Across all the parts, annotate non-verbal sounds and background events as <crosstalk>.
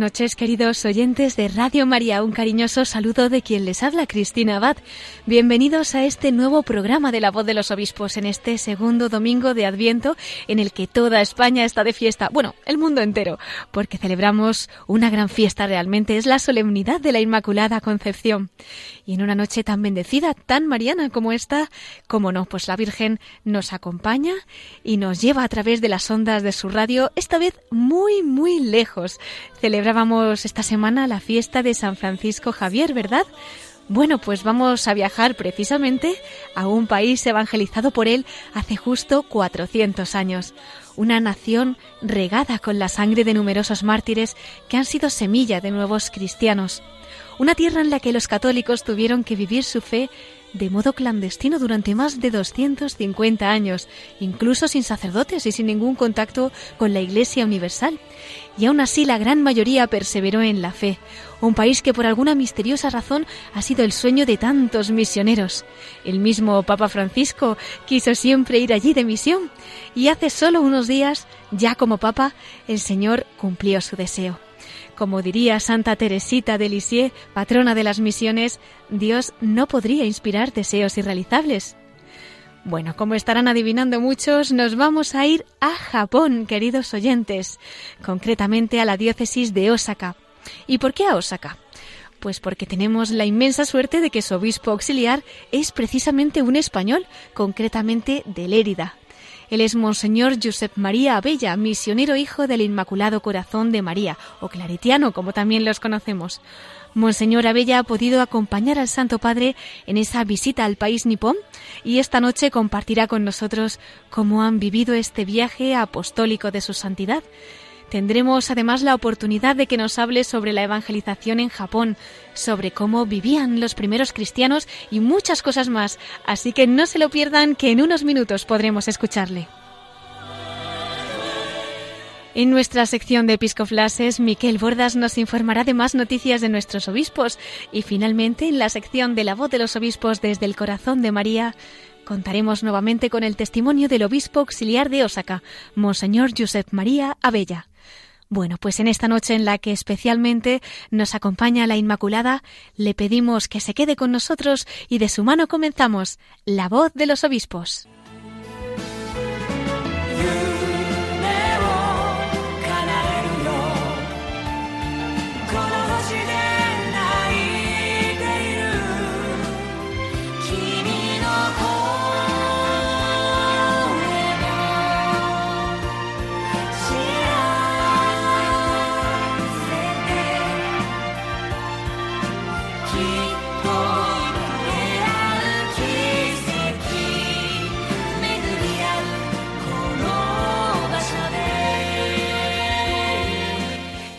Noches, queridos oyentes de Radio María. Un cariñoso saludo de quien les habla, Cristina Abad. Bienvenidos a este nuevo programa de La Voz de los Obispos en este segundo domingo de Adviento en el que toda España está de fiesta. Bueno, el mundo entero, porque celebramos una gran fiesta realmente. Es la solemnidad de la Inmaculada Concepción. Y en una noche tan bendecida, tan mariana como esta, como no, pues la Virgen nos acompaña y nos lleva a través de las ondas de su radio, esta vez muy, muy lejos celebrábamos esta semana la fiesta de San Francisco Javier, ¿verdad? Bueno, pues vamos a viajar precisamente a un país evangelizado por él hace justo 400 años, una nación regada con la sangre de numerosos mártires que han sido semilla de nuevos cristianos, una tierra en la que los católicos tuvieron que vivir su fe de modo clandestino durante más de 250 años, incluso sin sacerdotes y sin ningún contacto con la Iglesia Universal. Y aún así la gran mayoría perseveró en la fe, un país que por alguna misteriosa razón ha sido el sueño de tantos misioneros. El mismo Papa Francisco quiso siempre ir allí de misión, y hace solo unos días, ya como Papa, el Señor cumplió su deseo. Como diría Santa Teresita de Lisieux, patrona de las misiones, Dios no podría inspirar deseos irrealizables. Bueno, como estarán adivinando muchos, nos vamos a ir a Japón, queridos oyentes, concretamente a la diócesis de Osaka. ¿Y por qué a Osaka? Pues porque tenemos la inmensa suerte de que su obispo auxiliar es precisamente un español, concretamente de Lérida, él es Monseñor Josep María Abella, misionero hijo del Inmaculado Corazón de María, o claretiano, como también los conocemos. Monseñor Abella ha podido acompañar al Santo Padre en esa visita al país nipón y esta noche compartirá con nosotros cómo han vivido este viaje apostólico de su santidad. Tendremos además la oportunidad de que nos hable sobre la evangelización en Japón, sobre cómo vivían los primeros cristianos y muchas cosas más, así que no se lo pierdan que en unos minutos podremos escucharle. En nuestra sección de Episcoflases, Miquel Bordas nos informará de más noticias de nuestros obispos y finalmente en la sección de la voz de los obispos desde el corazón de María, contaremos nuevamente con el testimonio del obispo auxiliar de Osaka, Monseñor Josep María Abella. Bueno, pues en esta noche en la que especialmente nos acompaña la Inmaculada, le pedimos que se quede con nosotros y de su mano comenzamos La voz de los obispos.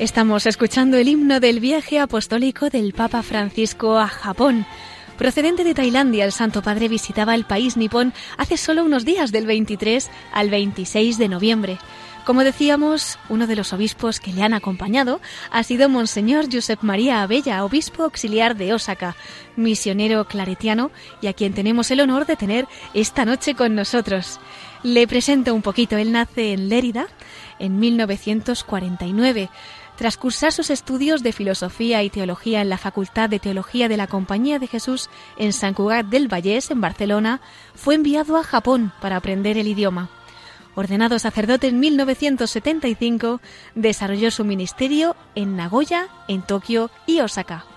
Estamos escuchando el himno del viaje apostólico del Papa Francisco a Japón. Procedente de Tailandia, el Santo Padre visitaba el país nipón hace solo unos días, del 23 al 26 de noviembre. Como decíamos, uno de los obispos que le han acompañado ha sido Monseñor Josep María Abella, obispo auxiliar de Osaka, misionero claretiano y a quien tenemos el honor de tener esta noche con nosotros. Le presento un poquito, él nace en Lérida en 1949 tras cursar sus estudios de filosofía y teología en la Facultad de Teología de la Compañía de Jesús en San Cugat del Vallés, en Barcelona, fue enviado a Japón para aprender el idioma. Ordenado sacerdote en 1975, desarrolló su ministerio en Nagoya, en Tokio y Osaka.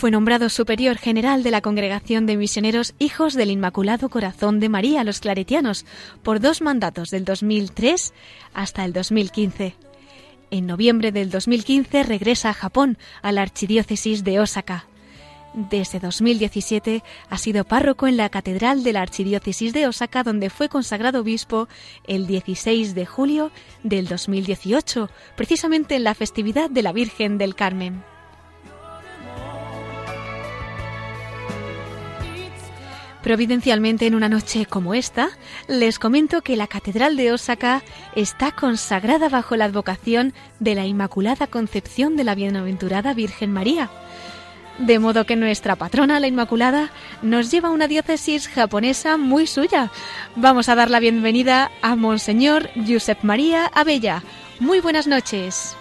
Fue nombrado superior general de la Congregación de Misioneros Hijos del Inmaculado Corazón de María, los claretianos, por dos mandatos del 2003 hasta el 2015. En noviembre del 2015 regresa a Japón, a la archidiócesis de Osaka. Desde 2017 ha sido párroco en la Catedral de la Archidiócesis de Osaka, donde fue consagrado obispo el 16 de julio del 2018, precisamente en la festividad de la Virgen del Carmen. Providencialmente en una noche como esta, les comento que la Catedral de Osaka está consagrada bajo la advocación de la Inmaculada Concepción de la Bienaventurada Virgen María. De modo que nuestra patrona, la Inmaculada, nos lleva a una diócesis japonesa muy suya. Vamos a dar la bienvenida a Monseñor Josep María Abella. Muy buenas noches.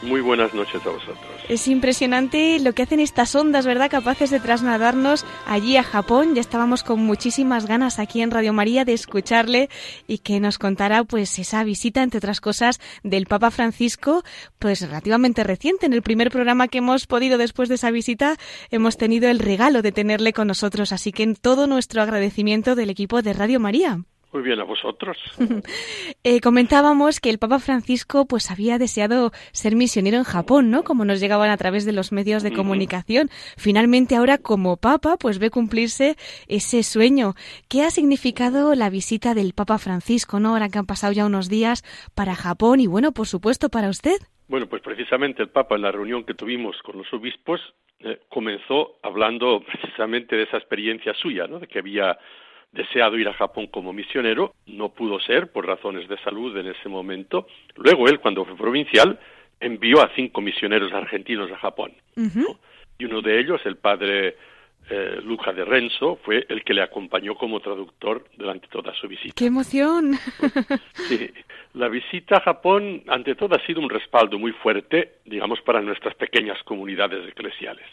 Muy buenas noches a vosotros. Es impresionante lo que hacen estas ondas, ¿verdad? Capaces de trasladarnos allí a Japón. Ya estábamos con muchísimas ganas aquí en Radio María de escucharle y que nos contara pues esa visita, entre otras cosas, del Papa Francisco, pues relativamente reciente. En el primer programa que hemos podido después de esa visita, hemos tenido el regalo de tenerle con nosotros. Así que en todo nuestro agradecimiento del equipo de Radio María. Muy bien, a vosotros. <laughs> eh, comentábamos que el Papa Francisco pues había deseado ser misionero en Japón, ¿no? Como nos llegaban a través de los medios de comunicación. Finalmente ahora como Papa pues ve cumplirse ese sueño. ¿Qué ha significado la visita del Papa Francisco, ¿no? Ahora que han pasado ya unos días para Japón y bueno, por supuesto, para usted. Bueno, pues precisamente el Papa en la reunión que tuvimos con los obispos eh, comenzó hablando precisamente de esa experiencia suya, ¿no? De que había deseado ir a Japón como misionero, no pudo ser por razones de salud en ese momento. Luego él, cuando fue provincial, envió a cinco misioneros argentinos a Japón. Y uno de ellos, el padre eh, Luca de Renzo, fue el que le acompañó como traductor durante toda su visita. ¡Qué emoción! <laughs> sí, la visita a Japón, ante todo, ha sido un respaldo muy fuerte, digamos, para nuestras pequeñas comunidades eclesiales.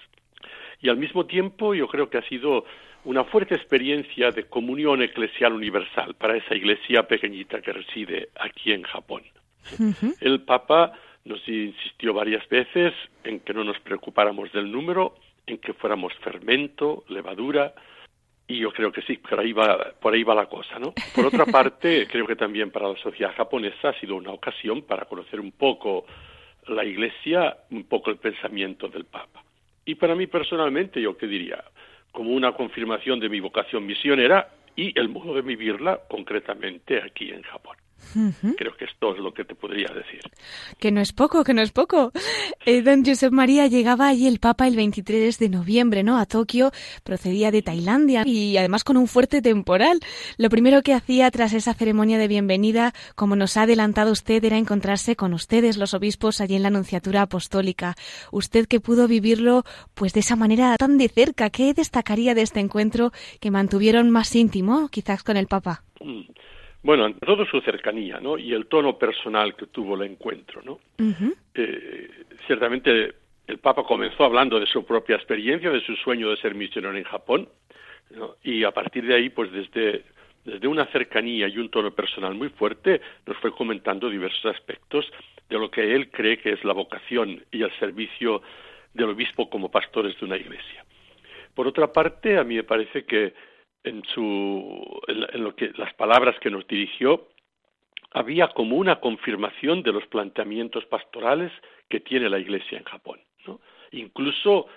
Y al mismo tiempo, yo creo que ha sido una fuerte experiencia de comunión eclesial universal para esa iglesia pequeñita que reside aquí en Japón. El Papa nos insistió varias veces en que no nos preocupáramos del número, en que fuéramos fermento, levadura, y yo creo que sí, por ahí va, por ahí va la cosa, ¿no? Por otra <laughs> parte, creo que también para la sociedad japonesa ha sido una ocasión para conocer un poco la Iglesia, un poco el pensamiento del Papa. Y para mí personalmente, yo qué diría, como una confirmación de mi vocación misionera y el modo de vivirla concretamente aquí en Japón. Creo que esto es lo que te podría decir. Que no es poco, que no es poco. Eh, don Josep María llegaba allí el Papa el 23 de noviembre, ¿no? A Tokio, procedía de Tailandia y además con un fuerte temporal. Lo primero que hacía tras esa ceremonia de bienvenida, como nos ha adelantado usted, era encontrarse con ustedes, los obispos, allí en la Anunciatura Apostólica. Usted que pudo vivirlo, pues de esa manera tan de cerca, ¿qué destacaría de este encuentro que mantuvieron más íntimo, quizás con el Papa? Mm. Bueno, ante todo su cercanía, ¿no? Y el tono personal que tuvo el encuentro, ¿no? eh, ciertamente el Papa comenzó hablando de su propia experiencia, de su sueño de ser misionero en Japón, ¿no? y a partir de ahí, pues desde, desde una cercanía y un tono personal muy fuerte, nos fue comentando diversos aspectos de lo que él cree que es la vocación y el servicio del obispo como pastores de una iglesia. Por otra parte, a mí me parece que en, su, en, lo que, las palabras que nos dirigió, había como una confirmación de los planteamientos pastorales que tiene la Iglesia en Japón. ¿no? Incluso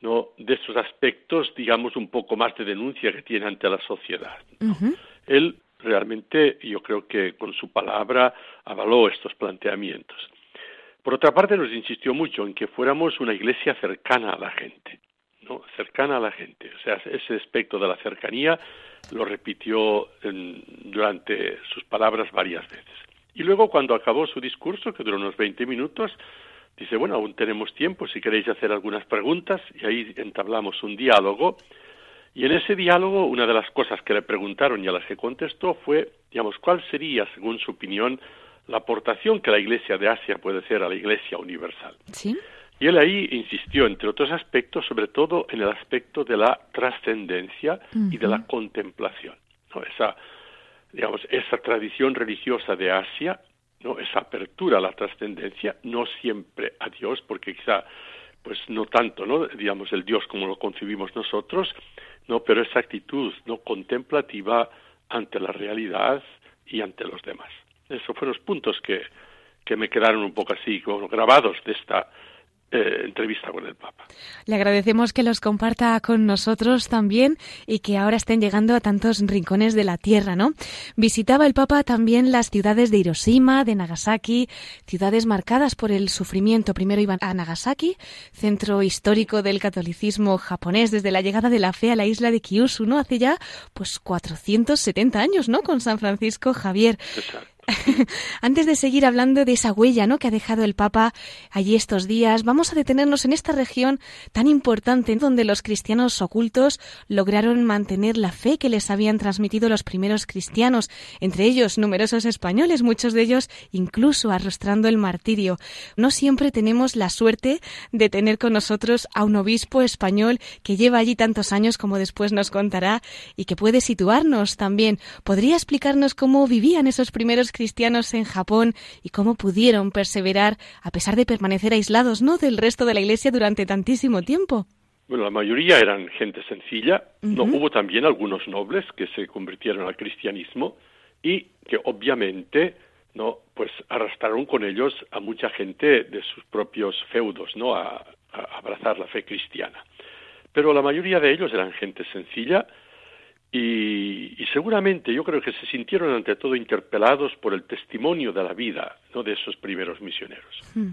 ¿no? de esos aspectos, digamos, un poco más de denuncia que tiene ante la sociedad. Él realmente, yo creo que con su palabra avaló estos planteamientos. Por otra parte, nos insistió mucho en que fuéramos una iglesia cercana a la gente cercana a la gente. O sea, ese aspecto de la cercanía lo repitió durante sus palabras varias veces. Y luego, cuando acabó su discurso, que duró unos 20 minutos, dice, bueno, aún tenemos tiempo si queréis hacer algunas preguntas, y ahí entablamos un diálogo. Y en ese diálogo, una de las cosas que le preguntaron y a las que contestó fue, digamos, ¿cuál sería, según su opinión, la aportación que la Iglesia de Asia puede hacer a la Iglesia universal? Sí. Y él ahí insistió, entre otros aspectos, sobre todo en el aspecto de la trascendencia y de la contemplación. ¿no? Esa, digamos, esa tradición religiosa de Asia, ¿no? esa apertura a la trascendencia, no siempre a Dios, porque quizá pues no tanto, ¿no? digamos, el Dios como lo concibimos nosotros, no, pero esa actitud no contemplativa ante la realidad y ante los demás. Esos fueron los puntos que, que me quedaron un poco así, como grabados de esta eh, entrevista con el Papa. Le agradecemos que los comparta con nosotros también y que ahora estén llegando a tantos rincones de la tierra, ¿no? Visitaba el Papa también las ciudades de Hiroshima, de Nagasaki, ciudades marcadas por el sufrimiento. Primero iban a Nagasaki, centro histórico del catolicismo japonés desde la llegada de la fe a la isla de Kyushu, ¿no? Hace ya pues 470 años, ¿no? Con San Francisco Javier. <laughs> Antes de seguir hablando de esa huella ¿no? que ha dejado el Papa allí estos días, vamos a detenernos en esta región tan importante donde los cristianos ocultos lograron mantener la fe que les habían transmitido los primeros cristianos, entre ellos numerosos españoles, muchos de ellos incluso arrastrando el martirio. No siempre tenemos la suerte de tener con nosotros a un obispo español que lleva allí tantos años como después nos contará y que puede situarnos también. ¿Podría explicarnos cómo vivían esos primeros cristianos en Japón y cómo pudieron perseverar a pesar de permanecer aislados, ¿no?, del resto de la Iglesia durante tantísimo tiempo. Bueno, la mayoría eran gente sencilla. No hubo también algunos nobles que se convirtieron al cristianismo y que obviamente no pues arrastraron con ellos a mucha gente de sus propios feudos, ¿no? a abrazar la fe cristiana. Pero la mayoría de ellos eran gente sencilla, y, seguramente yo creo que se sintieron ante todo interpelados por el testimonio de la vida ¿no? de esos primeros misioneros. Hmm.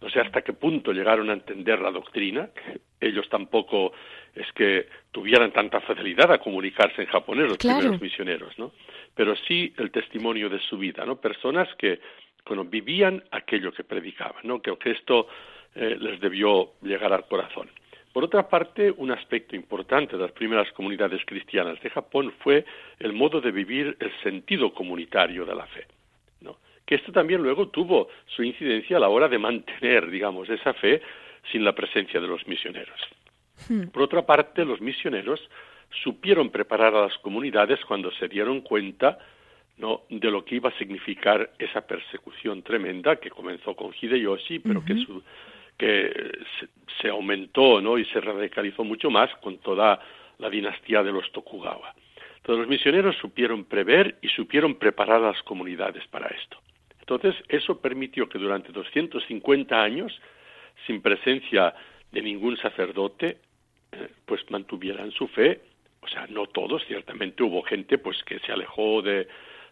No sé hasta qué punto llegaron a entender la doctrina, ellos tampoco es que tuvieran tanta facilidad a comunicarse en japonés los primeros misioneros, ¿no? Pero sí el testimonio de su vida, ¿no? Personas que bueno, vivían aquello que predicaban, ¿no? Creo que esto eh, les debió llegar al corazón. Por otra parte, un aspecto importante de las primeras comunidades cristianas de Japón fue el modo de vivir el sentido comunitario de la fe. ¿no? Que esto también luego tuvo su incidencia a la hora de mantener, <laughs> digamos, esa fe sin la presencia de los misioneros. Hmm. Por otra parte, los misioneros supieron preparar a las comunidades cuando se dieron cuenta ¿no? de lo que iba a significar esa persecución tremenda que comenzó con Hideyoshi, pero que su, que se, aumentó ¿no? y se radicalizó mucho más con toda la dinastía de los Tokugawa. Entonces los misioneros supieron prever y supieron preparar a las comunidades para esto. Entonces eso permitió que durante 250 años, sin presencia de ningún sacerdote, eh, pues mantuvieran su fe. O sea, no todos, ciertamente hubo gente pues que se alejó de,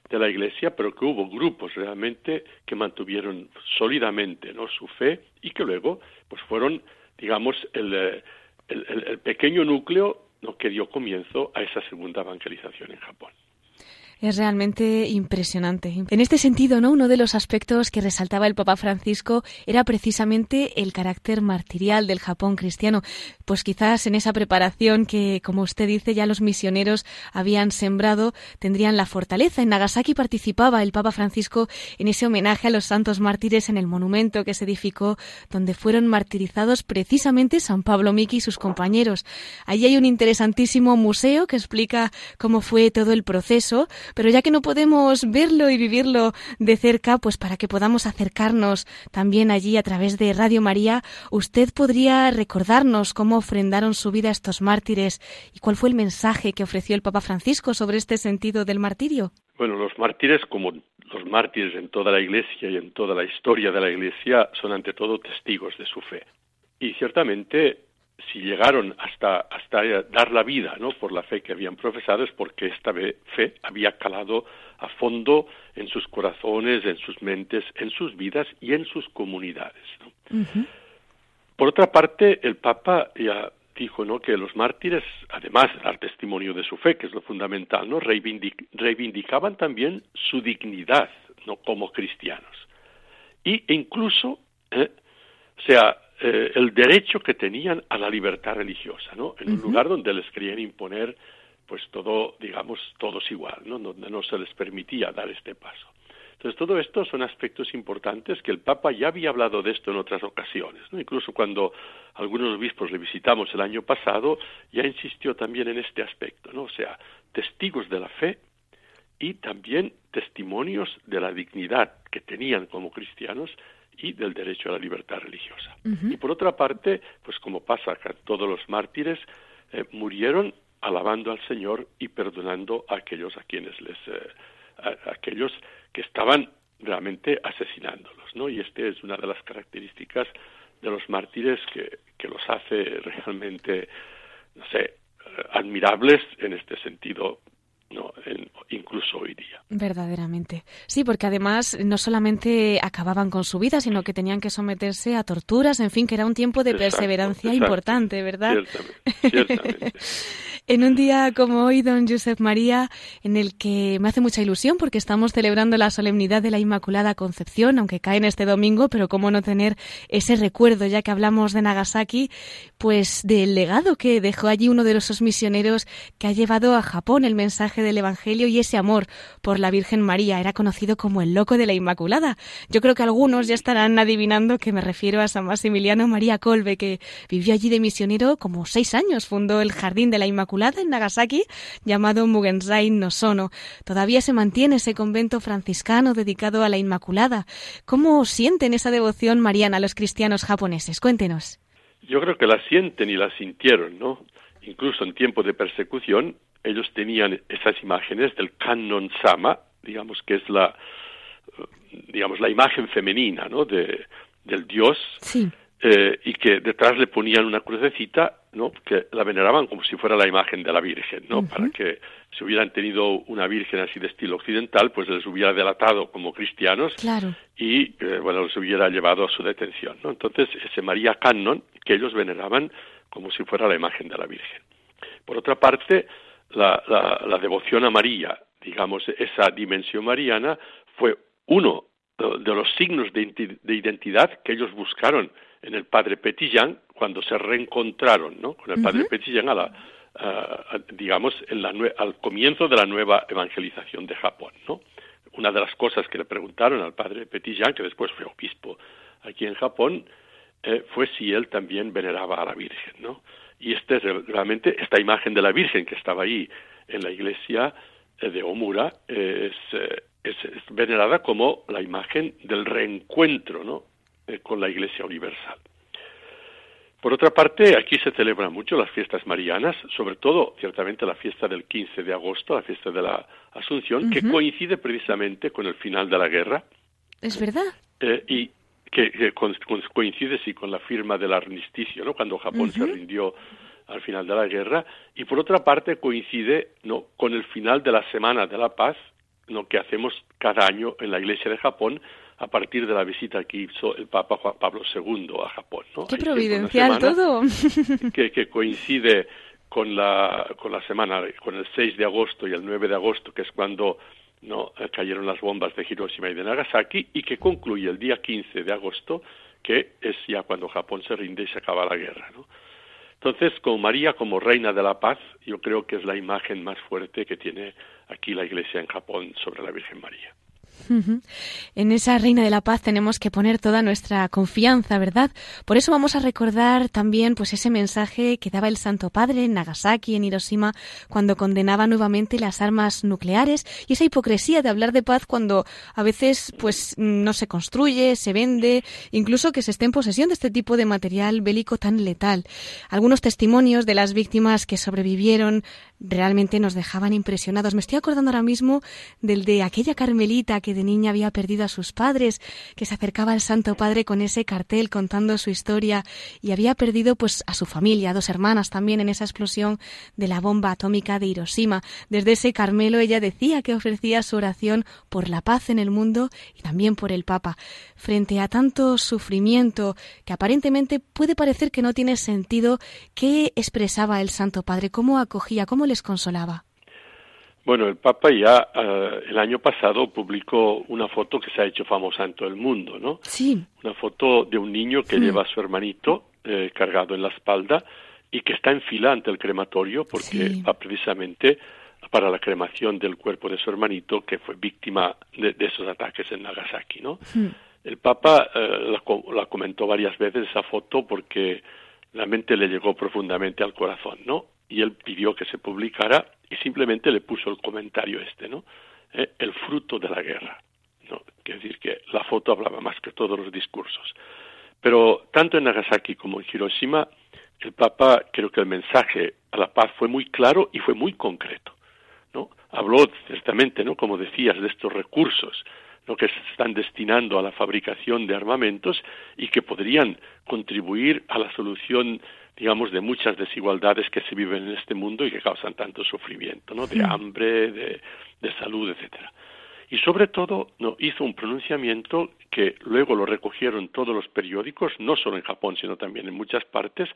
de la Iglesia, pero que hubo grupos realmente que mantuvieron sólidamente ¿no? su fe y que luego pues fueron, digamos, el, eh, el, el pequeño núcleo que dio comienzo a esa segunda evangelización en Japón. Es realmente impresionante. En este sentido, ¿no? Uno de los aspectos que resaltaba el Papa Francisco era precisamente el carácter martirial del Japón cristiano. Pues quizás en esa preparación que, como usted dice, ya los misioneros habían sembrado, tendrían la fortaleza. En Nagasaki participaba el Papa Francisco en ese homenaje a los santos mártires en el monumento que se edificó, donde fueron martirizados precisamente San Pablo Miki y sus compañeros. Allí hay un interesantísimo museo que explica cómo fue todo el proceso, pero ya que no podemos verlo y vivirlo de cerca, pues para que podamos acercarnos también allí a través de Radio María, usted podría recordarnos cómo ofrendaron su vida estos mártires y cuál fue el mensaje que ofreció el Papa Francisco sobre este sentido del martirio. Bueno, los mártires, como los mártires en toda la Iglesia y en toda la historia de la Iglesia, son ante todo testigos de su fe. Y ciertamente si llegaron hasta, hasta dar la vida ¿no? por la fe que habían profesado es porque esta fe había calado a fondo en sus corazones, en sus mentes, en sus vidas y en sus comunidades. Por otra parte, el Papa ya dijo ¿no? que los mártires, además de dar testimonio de su fe, que es lo fundamental, ¿no? reivindicaban también su dignidad ¿no? como cristianos. Y incluso, ¿eh? o sea, eh, el derecho que tenían a la libertad religiosa, ¿no? En un lugar donde les querían imponer, pues todo, digamos, todos igual, ¿no? Donde no se les permitía dar este paso. Entonces, todo esto son aspectos importantes que el Papa ya había hablado de esto en otras ocasiones, ¿no? Incluso cuando algunos obispos le visitamos el año pasado, ya insistió también en este aspecto, ¿no? O sea, testigos de la fe y también testimonios de la dignidad que tenían como cristianos y del derecho a la libertad religiosa. Y por otra parte, pues como pasa con todos los mártires, eh, murieron alabando al Señor y perdonando a aquellos a quienes les, eh, a, aquellos que estaban realmente asesinándolos, ¿no? Y este es una de las características de los mártires que, que los hace realmente, no sé, admirables en este sentido no, incluso hoy día. Verdaderamente. Sí, porque además no solamente acababan con su vida, sino que tenían que someterse a torturas, en fin, que era un tiempo de perseverancia importante, ¿verdad? Ciertamente, <laughs> en un día como hoy, don Josep María, en el que me hace mucha ilusión porque estamos celebrando la solemnidad de la Inmaculada Concepción, aunque cae en este domingo, pero cómo no tener ese recuerdo, ya que hablamos de Nagasaki, pues del legado que dejó allí uno de los misioneros que ha llevado a Japón el mensaje del Evangelio y ese amor por la Virgen María. Era conocido como el loco de la Inmaculada. Yo creo que algunos ya estarán adivinando que me refiero a San Maximiliano María Colbe, que vivió allí de misionero como seis años. Fundó el Jardín de la Inmaculada en Nagasaki, llamado Mugensai no Sono. Todavía se mantiene ese convento franciscano dedicado a la Inmaculada. ¿Cómo sienten esa devoción mariana los cristianos japoneses? Cuéntenos. Yo creo que la sienten y la sintieron, ¿no? Incluso en tiempos de persecución, ellos tenían esas imágenes del Kannon Sama, digamos que es la, digamos, la imagen femenina, ¿no? De, del dios. Eh, y que detrás le ponían una crucecita, ¿no? Que la veneraban como si fuera la imagen de la Virgen, ¿no? Para que si hubieran tenido una Virgen así de estilo occidental, pues les hubiera delatado como cristianos y, eh, bueno, los hubiera llevado a su detención, ¿no? Entonces, ese María Cannon, que ellos veneraban como si fuera la imagen de la Virgen. Por otra parte, la, devoción a María, digamos, esa dimensión mariana, fue uno de los signos de, identidad que ellos buscaron en el padre Petillán cuando se reencontraron ¿no? con el padre Petillán a la, digamos en la al comienzo de la nueva evangelización de Japón ¿no? una de las cosas que le preguntaron al padre Petillán que después fue obispo aquí en Japón eh, fue si él también veneraba a la Virgen ¿no? y este realmente esta imagen de la Virgen que estaba ahí en la iglesia eh, de Omura eh, es, venerada como la imagen del reencuentro ¿no? Con la Iglesia Universal. Por otra parte, aquí se celebran mucho las fiestas marianas, sobre todo, ciertamente, la fiesta del 15 de agosto, la fiesta de la Asunción, que coincide precisamente con el final de la guerra. ¿Es verdad? y que, coincide sí con la firma del armisticio, ¿no? Cuando Japón se rindió al final de la guerra. Y por otra parte coincide no con el final de la semana de la paz no que hacemos cada año en la Iglesia de Japón a partir de la visita que hizo el Papa Juan Pablo II a Japón ¿no? qué providencial todo. que, que coincide con la con la semana con el 6 de agosto y el 9 de agosto que es cuando no eh, cayeron las bombas de Hiroshima y de Nagasaki y que concluye el día 15 de agosto, que es ya cuando Japón se rinde y se acaba la guerra. ¿no? Entonces, con María como reina de la paz, yo creo que es la imagen más fuerte que tiene aquí la Iglesia en Japón sobre la Virgen María. En esa Reina de la Paz tenemos que poner toda nuestra confianza, ¿verdad? Por eso vamos a recordar también pues ese mensaje que daba el Santo Padre en Nagasaki, en Hiroshima, cuando condenaba nuevamente las armas nucleares y esa hipocresía de hablar de paz cuando a veces pues no se construye, se vende, incluso que se esté en posesión de este tipo de material bélico tan letal. Algunos testimonios de las víctimas que sobrevivieron realmente nos dejaban impresionados. Me estoy acordando ahora mismo del de aquella Carmelita que de niña había perdido a sus padres, que se acercaba al Santo Padre con ese cartel contando su historia y había perdido pues a su familia, a dos hermanas también en esa explosión de la bomba atómica de Hiroshima. Desde ese Carmelo ella decía que ofrecía su oración por la paz en el mundo y también por el Papa. Frente a tanto sufrimiento que aparentemente puede parecer que no tiene sentido, ¿qué expresaba el Santo Padre? ¿Cómo acogía? ¿Cómo les consolaba? Bueno, el Papa ya eh, el año pasado publicó una foto que se ha hecho famosa en todo el mundo, ¿no? Sí. Una foto de un niño que lleva a su hermanito eh, cargado en la espalda y que está en fila ante el crematorio porque va precisamente para la cremación del cuerpo de su hermanito que fue víctima de, esos ataques en Nagasaki, ¿no? El Papa eh, la, la, comentó varias veces esa foto porque la mente le llegó profundamente al corazón, ¿no? Y él pidió que se publicara y simplemente le puso el comentario este, ¿no? Eh, el fruto de la guerra, ¿no? Quiere decir que la foto hablaba más que todos los discursos. Pero tanto en Nagasaki como en Hiroshima, el Papa creo que el mensaje a la paz fue muy claro y fue muy concreto, ¿no? Habló ciertamente, ¿no? Como decías, de estos recursos lo que se están destinando a la fabricación de armamentos y que podrían contribuir a la solución digamos de muchas desigualdades que se viven en este mundo y que causan tanto sufrimiento, ¿no? de hambre, de, de salud, etcétera. Y sobre todo no, hizo un pronunciamiento que luego lo recogieron todos los periódicos, no solo en Japón, sino también en muchas partes,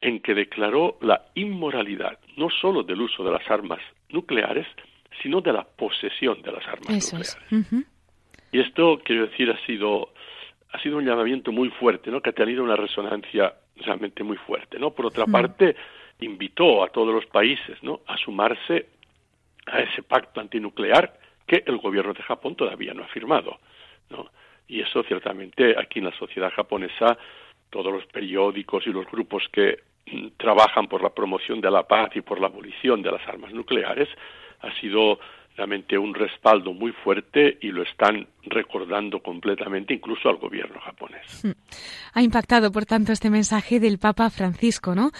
en que declaró la inmoralidad no solo del uso de las armas nucleares, sino de la posesión de las armas nucleares. Y esto, quiero decir, ha sido, ha sido un llamamiento muy fuerte, ¿no? que ha tenido una resonancia realmente muy fuerte. ¿no? Por otra parte, invitó a todos los países ¿no? a sumarse a ese pacto antinuclear que el gobierno de Japón todavía no ha firmado. ¿no? Y eso ciertamente aquí en la sociedad japonesa, todos los periódicos y los grupos que mm, trabajan por la promoción de la paz y por la abolición de las armas nucleares, ha sido realmente un respaldo muy fuerte y lo están recordando completamente incluso al gobierno japonés. Hmm. Ha impactado, por tanto, este mensaje del Papa Francisco, ¿no?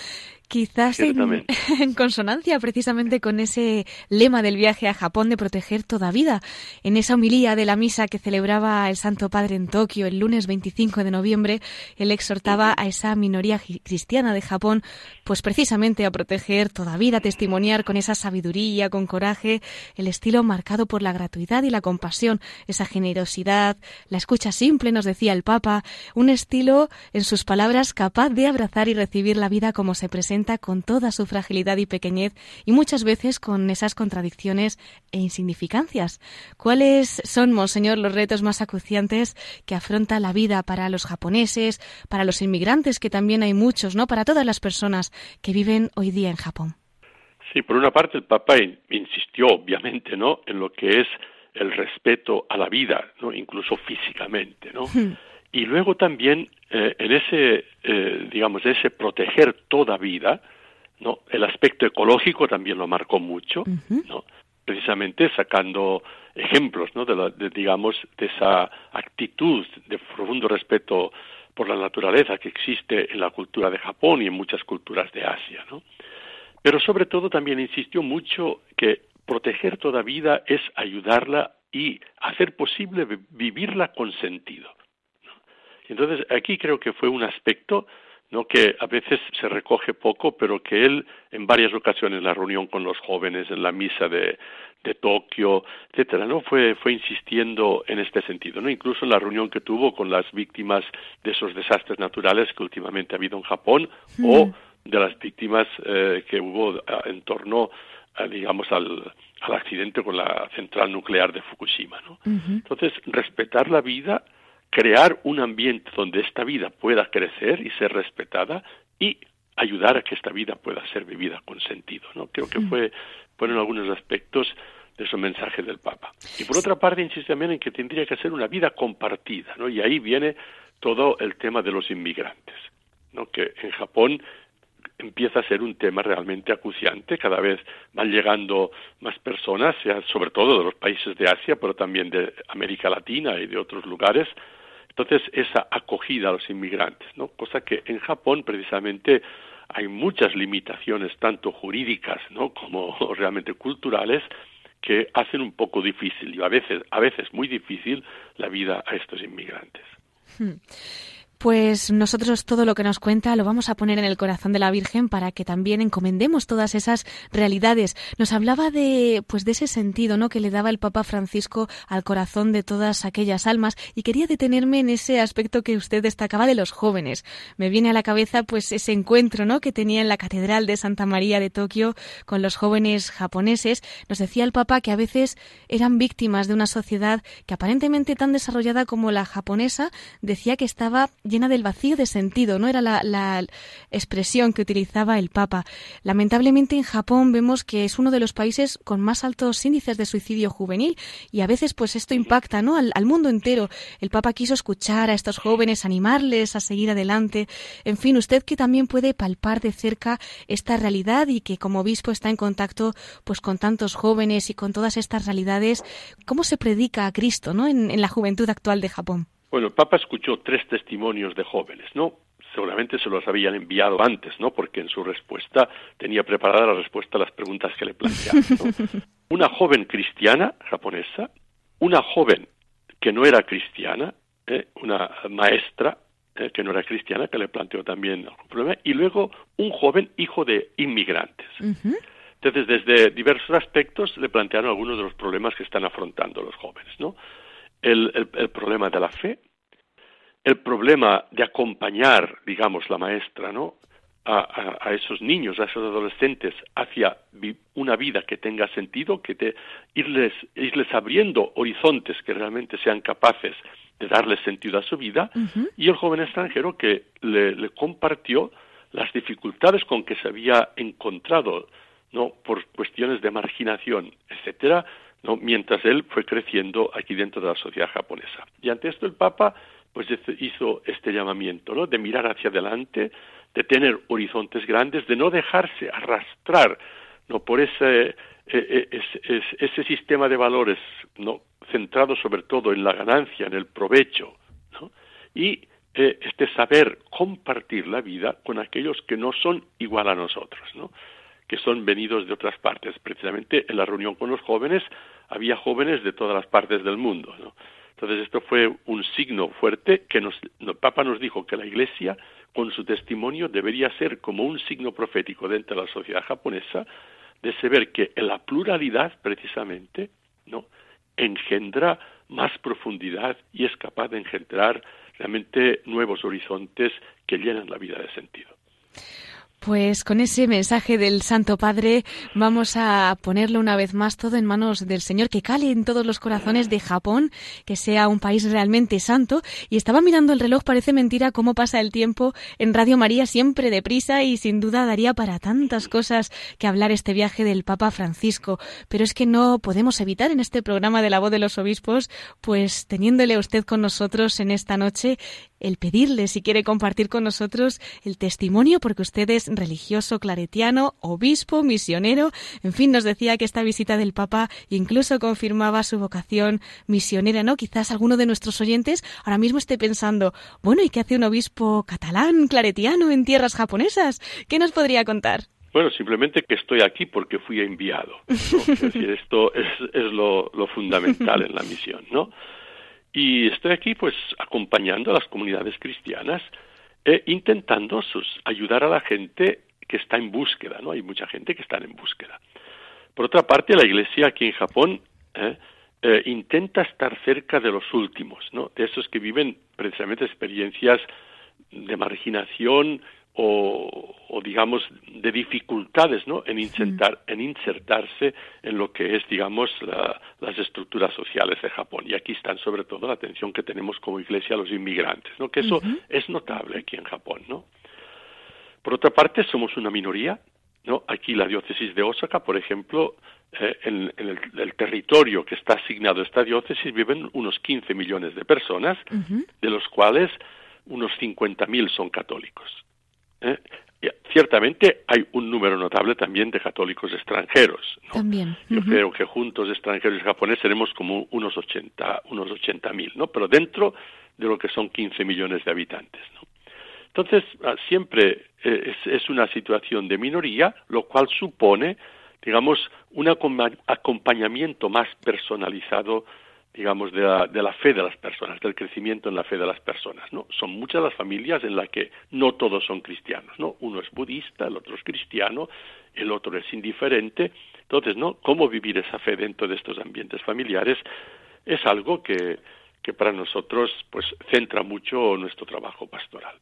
Quizás <laughs> en, consonancia precisamente con ese lema del viaje a Japón de proteger toda vida. En esa homilía de la misa que celebraba el Santo Padre en Tokio el lunes 25 de noviembre, él exhortaba a esa minoría cristiana de Japón, pues precisamente a proteger toda vida, testimoniar con esa sabiduría, con coraje, el estilo marcado por la gratuidad y la compasión, esa generosidad, la escucha simple, nos decía el Papa, un estilo, en sus palabras, capaz de abrazar y recibir la vida como se presenta con toda su fragilidad y pequeñez y muchas veces con esas contradicciones e insignificancias. ¿Cuáles son, Monseñor, los retos más acuciantes que afronta la vida para los japoneses, para los inmigrantes, que también hay muchos, ¿no? Para todas las personas que viven hoy día en Japón. Sí, por una parte el Papa insistió, obviamente, ¿no? En lo que es el respeto a la vida, ¿no? Incluso físicamente, ¿no? Hmm. Y luego también eh, en ese, eh, digamos, ese proteger toda vida, ¿no? El aspecto ecológico también lo marcó mucho, ¿no? Precisamente sacando ejemplos, ¿no? De, la, de, digamos, de esa actitud de profundo respeto por la naturaleza que existe en la cultura de Japón y en muchas culturas de Asia, ¿no? Pero sobre todo también insistió mucho que proteger toda vida es ayudarla y hacer posible vivirla con sentido. Entonces, aquí creo que fue un aspecto ¿no? que a veces se recoge poco, pero que él en varias ocasiones en la reunión con los jóvenes, en la misa de, de Tokio, etcétera, ¿no? Fue, fue insistiendo en este sentido, ¿no? Incluso en la reunión que tuvo con las víctimas de esos desastres naturales que últimamente ha habido en Japón o de las víctimas eh, que hubo eh, en torno, digamos, al, al accidente con la central nuclear de Fukushima, ¿no? Entonces, respetar la vida crear un ambiente donde esta vida pueda crecer y ser respetada y ayudar a que esta vida pueda ser vivida con sentido. ¿no? Creo que fue, fueron algunos aspectos de ese mensaje del Papa. Y por otra parte, insiste también en que tendría que ser una vida compartida, ¿no? y ahí viene todo el tema de los inmigrantes, ¿no? que en Japón empieza a ser un tema realmente acuciante, cada vez van llegando más personas, sobre todo de los países de Asia, pero también de América Latina y de otros lugares, entonces, esa acogida a los inmigrantes, ¿no? Cosa que en Japón, precisamente, hay muchas limitaciones, tanto jurídicas, ¿no? Como <laughs> realmente culturales, que hacen un poco difícil y a veces, a veces muy difícil la vida a estos inmigrantes. Hmm. Pues nosotros todo lo que nos cuenta lo vamos a poner en el corazón de la Virgen para que también encomendemos todas esas realidades. Nos hablaba de pues de ese sentido, ¿no? que le daba el Papa Francisco al corazón de todas aquellas almas y quería detenerme en ese aspecto que usted destacaba de los jóvenes. Me viene a la cabeza pues ese encuentro, ¿no? que tenía en la Catedral de Santa María de Tokio con los jóvenes japoneses. Nos decía el Papa que a veces eran víctimas de una sociedad que aparentemente tan desarrollada como la japonesa decía que estaba llena del vacío de sentido, no era la, expresión que utilizaba el Papa. Lamentablemente en Japón vemos que es uno de los países con más altos índices de suicidio juvenil y a veces pues esto impacta ¿no? al, mundo entero. El Papa quiso escuchar a estos jóvenes, animarles a seguir adelante. En fin, usted que también puede palpar de cerca esta realidad y que como obispo está en contacto pues con tantos jóvenes y con todas estas realidades, ¿cómo se predica a Cristo ¿no? en la juventud actual de Japón? Bueno, el Papa escuchó tres testimonios de jóvenes, ¿no? Seguramente se los habían enviado antes, ¿no? Porque en su respuesta tenía preparada la respuesta a las preguntas que le planteaban. <laughs> Una joven cristiana japonesa, una joven que no era cristiana, ¿eh? una maestra eh, que no era cristiana, que le planteó también algún problema, y luego un joven hijo de inmigrantes. Entonces, desde diversos aspectos le plantearon algunos de los problemas que están afrontando los jóvenes, ¿no? El, el, problema de la fe, el problema de acompañar, digamos, la maestra, ¿no? A, a, esos niños, a esos adolescentes hacia una vida que tenga sentido, que te, irles, irles abriendo horizontes que realmente sean capaces de darle sentido a su vida, y el joven extranjero que le, compartió las dificultades con que se había encontrado, no por cuestiones de marginación, etcétera, no mientras él fue creciendo aquí dentro de la sociedad japonesa. Y ante esto el Papa pues hizo este llamamiento, ¿no? de mirar hacia adelante, de tener horizontes grandes, de no dejarse arrastrar no por ese e, e, ese sistema de valores no centrado sobre todo en la ganancia, en el provecho, y eh, este saber compartir la vida con aquellos que no son igual a nosotros, ¿no? Que son venidos de otras partes. Precisamente en la reunión con los jóvenes había jóvenes de todas las partes del mundo. ¿no? Entonces esto fue un signo fuerte que nos, el Papa nos dijo que la Iglesia con su testimonio debería ser como un signo profético dentro de la sociedad japonesa de saber que en la pluralidad precisamente no engendra más profundidad y es capaz de engendrar realmente nuevos horizontes que llenan la vida de sentido. Pues con ese mensaje del Santo Padre vamos a ponerlo una vez más todo en manos del Señor, que cale en todos los corazones de Japón, que sea un país realmente santo. Y estaba mirando el reloj, parece mentira cómo pasa el tiempo en Radio María siempre deprisa y sin duda daría para tantas cosas que hablar este viaje del Papa Francisco. Pero es que no podemos evitar en este programa de la voz de los obispos, pues teniéndole a usted con nosotros en esta noche, el pedirle si quiere compartir con nosotros el testimonio, porque usted es religioso claretiano, obispo, misionero, en fin, nos decía que esta visita del Papa incluso confirmaba su vocación misionera, ¿no? Quizás alguno de nuestros oyentes ahora mismo esté pensando, bueno, ¿y qué hace un obispo catalán, claretiano en tierras japonesas? ¿Qué nos podría contar? Bueno, simplemente que estoy aquí porque fui enviado. Es decir, esto es, lo, fundamental en la misión, ¿no? Y estoy aquí, pues, acompañando a las comunidades cristianas e intentando sus, ayudar a la gente que está en búsqueda, ¿no? Hay mucha gente que está en búsqueda. Por otra parte, la Iglesia aquí en Japón ¿eh? Eh, intenta estar cerca de los últimos, ¿no? De esos que viven precisamente experiencias de marginación, o, digamos de dificultades ¿no? en, insertar, en insertarse en lo que es digamos las estructuras sociales de Japón y aquí están sobre todo la atención que tenemos como iglesia a los inmigrantes ¿no? que eso es notable aquí en Japón ¿no? por otra parte somos una minoría ¿no? aquí la diócesis de Osaka por ejemplo eh, en, el, territorio que está asignado a esta diócesis viven unos 15 millones de personas de los cuales unos 50.000 son católicos ¿eh? Ciertamente hay un número notable también de católicos extranjeros. También. Yo creo que juntos extranjeros y japoneses seremos como unos 80 unos 80 mil, ¿no? Pero dentro de lo que son 15 millones de habitantes, ¿no? Entonces, ah, siempre eh, es, es una situación de minoría, lo cual supone, digamos, un acompañamiento más personalizado digamos, de la, de la fe de las personas, del crecimiento en la fe de las personas, ¿no? Son muchas las familias en las que no todos son cristianos, ¿no? Uno es budista, el otro es cristiano, el otro es indiferente. Entonces, ¿no? Cómo vivir esa fe dentro de estos ambientes familiares es algo que, que para nosotros, pues, centra mucho nuestro trabajo pastoral.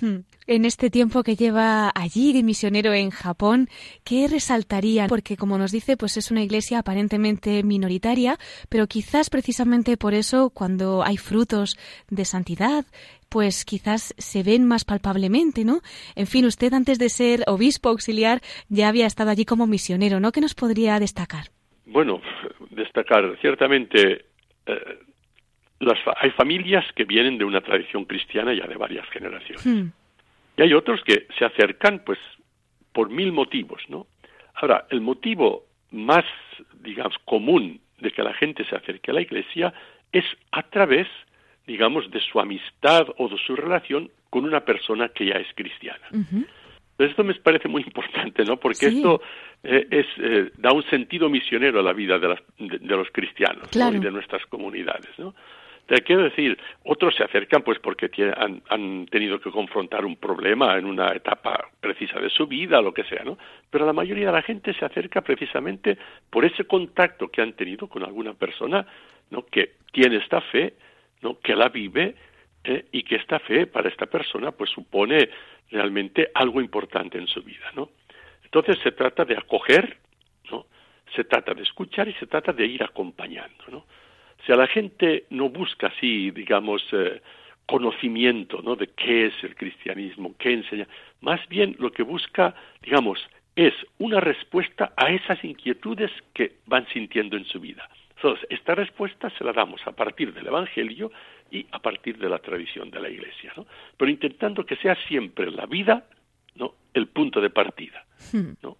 Hmm. En este tiempo que lleva allí de misionero en Japón, ¿qué resaltaría? Porque como nos dice, pues es una iglesia aparentemente minoritaria, pero quizás precisamente por eso cuando hay frutos de santidad, pues quizás se ven más palpablemente, ¿no? En fin, usted antes de ser obispo auxiliar ya había estado allí como misionero, ¿no? ¿Qué nos podría destacar? Bueno, destacar ciertamente eh, hay familias que vienen de una tradición cristiana ya de varias generaciones. Hmm. Y hay otros que se acercan, pues, por mil motivos, ¿no? Ahora, el motivo más, digamos, común de que la gente se acerque a la iglesia es a través, digamos, de su amistad o de su relación con una persona que ya es cristiana. Esto me parece muy importante, ¿no? Porque esto eh, es, eh, da un sentido misionero a la vida de, los cristianos y de nuestras comunidades, ¿no? Te quiero decir, otros se acercan pues porque han, han, tenido que confrontar un problema en una etapa precisa de su vida, lo que sea, ¿no? Pero la mayoría de la gente se acerca precisamente por ese contacto que han tenido con alguna persona, ¿no? Que tiene esta fe, ¿no? Que la vive ¿eh? y que esta fe para esta persona pues supone realmente algo importante en su vida, ¿no? Entonces se trata de acoger, ¿no? Se trata de escuchar y se trata de ir acompañando, ¿no? Si a la gente no busca así, digamos, eh, conocimiento, ¿no? De qué es el cristianismo, qué enseña, más bien lo que busca, digamos, es una respuesta a esas inquietudes que van sintiendo en su vida. Entonces, esta respuesta se la damos a partir del Evangelio y a partir de la tradición de la Iglesia, ¿no? Pero intentando que sea siempre la vida, ¿no? El punto de partida, hmm. ¿no?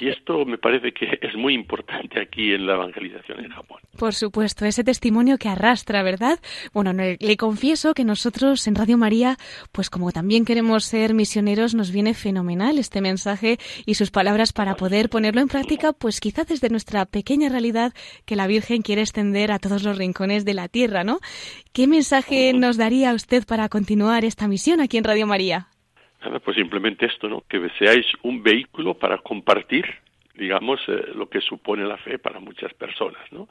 Y esto me parece que <laughs> es muy importante aquí en la evangelización en Japón. Por supuesto, ese testimonio que arrastra, ¿verdad? Bueno, le confieso que nosotros en Radio María, pues como también queremos ser misioneros, nos viene fenomenal este mensaje y sus palabras para poder ponerlo en práctica, pues quizás desde nuestra pequeña realidad que la Virgen quiere extender a todos los rincones de la tierra, ¿no? ¿Qué mensaje nos daría usted para continuar esta misión aquí en Radio María? Pues simplemente esto, ¿no? Que seáis un vehículo para compartir, digamos, eh, lo que supone la fe para muchas personas, ¿no?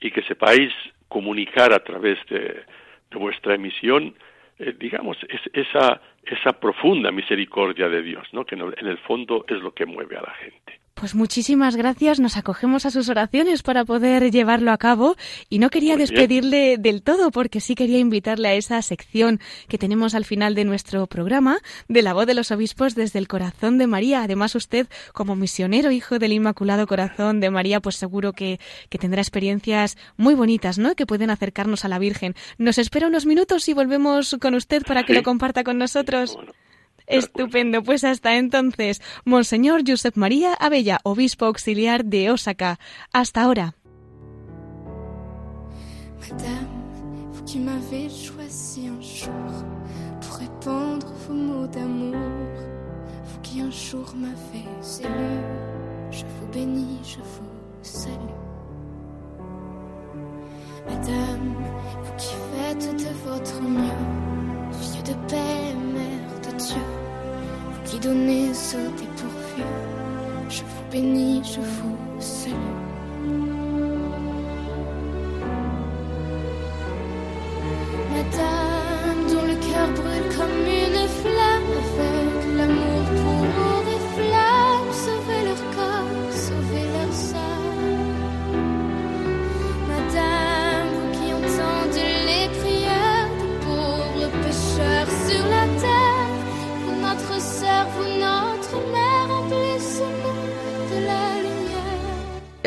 Y que sepáis comunicar a través de, vuestra emisión, eh, digamos, esa, esa profunda misericordia de Dios, ¿no? Que en el fondo es lo que mueve a la gente. Pues muchísimas gracias, nos acogemos a sus oraciones para poder llevarlo a cabo y no quería despedirle del todo porque sí quería invitarle a esa sección que tenemos al final de nuestro programa de la voz de los obispos desde el corazón de María. Además usted como misionero hijo del Inmaculado Corazón de María pues seguro que, tendrá experiencias muy bonitas, ¿no? Que pueden acercarnos a la Virgen. Nos espera unos minutos y volvemos con usted para que lo comparta con nosotros. Estupendo, pues hasta entonces, Monseñor Josep María Abella, obispo auxiliar de Osaka. Hasta ahora. Madame, vous qui m'avez choisi un jour pour répandre vos mots d'amour, vous qui un jour m'avez élu, je vous bénis, je vous salue. Madame, vous qui faites de votre mieux, fille de paix, qui donnez au dépourvu. Je vous bénis, je vous salue.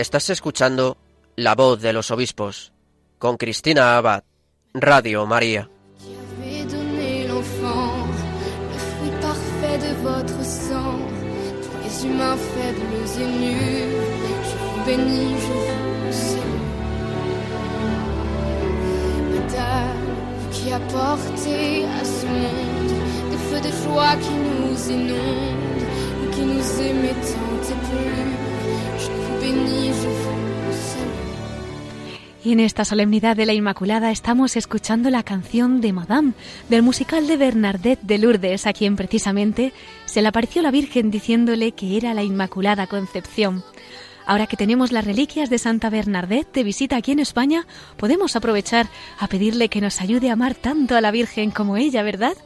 Estás escuchando La voz de los obispos con Cristina Abad, Radio María. Je je qui apportez à ce monde des feux de joie qui nous inondent, ou qui nous aimez tant et plus. Y en esta solemnidad de la Inmaculada estamos escuchando la canción de Madame del musical de Bernadette de Lourdes, a quien precisamente se le apareció la Virgen diciéndole que era la Inmaculada Concepción. Ahora que tenemos las reliquias de Santa Bernadette de visita aquí en España, podemos aprovechar a pedirle que nos ayude a amar tanto a la Virgen como ella, ¿verdad?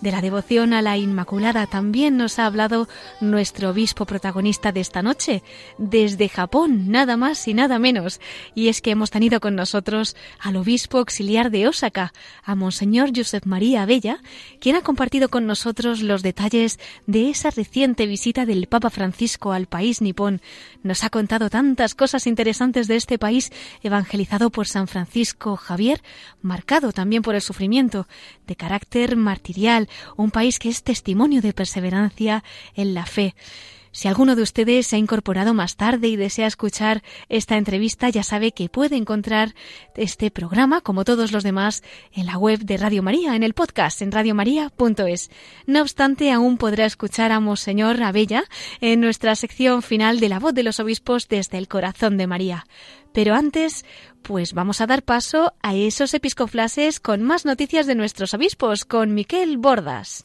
De la devoción a la Inmaculada también nos ha hablado nuestro obispo protagonista de esta noche, desde Japón, nada más y nada menos. Y es que hemos tenido con nosotros al obispo auxiliar de Osaka, a Monseñor Josep María Bella, quien ha compartido con nosotros los detalles de esa reciente visita del Papa Francisco al país nipón. Nos ha contado tantas cosas interesantes de este país evangelizado por San Francisco Javier, marcado también por el sufrimiento, de carácter martirial, un país que es testimonio de perseverancia en la fe. Si alguno de ustedes se ha incorporado más tarde y desea escuchar esta entrevista, ya sabe que puede encontrar este programa, como todos los demás, en la web de Radio María, en el podcast, en radiomaria.es. No obstante, aún podrá escuchar a Monseñor Abella en nuestra sección final de la voz de los obispos desde el corazón de María. Pero antes, pues vamos a dar paso a esos episcoflases con más noticias de nuestros obispos, con Miquel Bordas.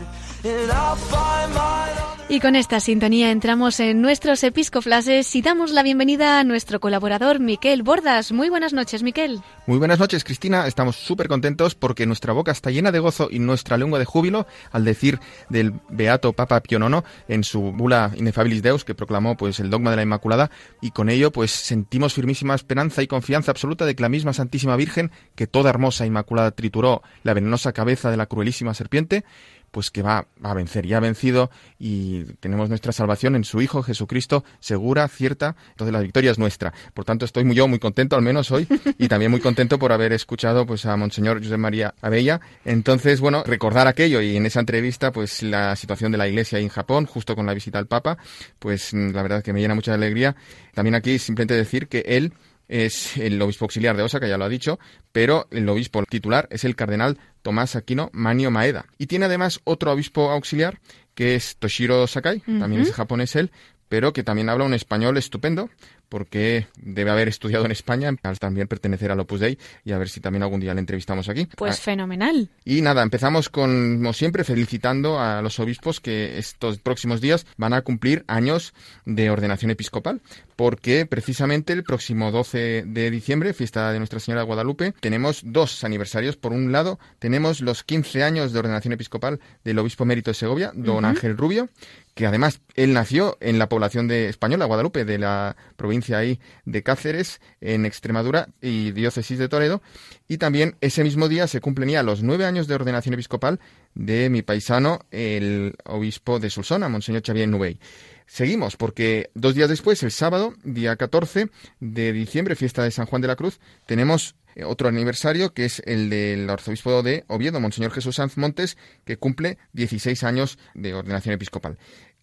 Y con esta sintonía entramos en nuestros episcoflases y damos la bienvenida a nuestro colaborador Miquel Bordas. Muy buenas noches, Miquel. Muy buenas noches, Cristina. Estamos súper contentos porque nuestra boca está llena de gozo y nuestra lengua de júbilo al decir del beato Papa Pío IX en su bula Inefabilis Deus que proclamó pues el dogma de la Inmaculada y con ello pues sentimos firmísima esperanza y confianza absoluta de que la misma Santísima Virgen que toda hermosa Inmaculada trituró la venenosa cabeza de la cruelísima serpiente pues que va, a vencer y ha vencido y tenemos nuestra salvación en su Hijo Jesucristo segura, cierta, entonces la victoria es nuestra. Por tanto, estoy muy yo muy contento, al menos hoy, y también muy contento por haber escuchado pues a Monseñor José María Abella. Entonces, bueno, recordar aquello y en esa entrevista, pues la situación de la Iglesia en Japón, justo con la visita al Papa, pues la verdad que me llena mucha alegría. También aquí simplemente decir que él es el obispo auxiliar de Osaka, ya lo ha dicho, pero el obispo titular es el cardenal Tomás Aquino Manio Maeda. Y tiene además otro obispo auxiliar, que es Toshiro Sakai, también es japonés él, pero que también habla un español estupendo, porque debe haber estudiado en España, al también pertenecer al Opus Dei, y a ver si también algún día le entrevistamos aquí. Pues Ah, fenomenal. y nada, empezamos con, como siempre, felicitando a los obispos que estos próximos días van a cumplir años de ordenación episcopal, porque precisamente el próximo 12 de diciembre, fiesta de Nuestra Señora de Guadalupe, tenemos dos aniversarios. Por un lado, tenemos los 15 años de ordenación episcopal del obispo emérito de Segovia, don Ángel Rubio, que además él nació en la población de española, Guadalupe, de la provincia ahí de Cáceres, en Extremadura y diócesis de Toledo. Y también ese mismo día se cumplen ya los nueve años de ordenación episcopal de mi paisano, el obispo de Solsona, Monseñor Xavier Nubey. Seguimos, porque dos días después, el sábado, día 14 de diciembre, fiesta de San Juan de la Cruz, tenemos otro aniversario que es el del arzobispo de Oviedo, Monseñor Jesús Sanz Montes, que cumple 16 años de ordenación episcopal.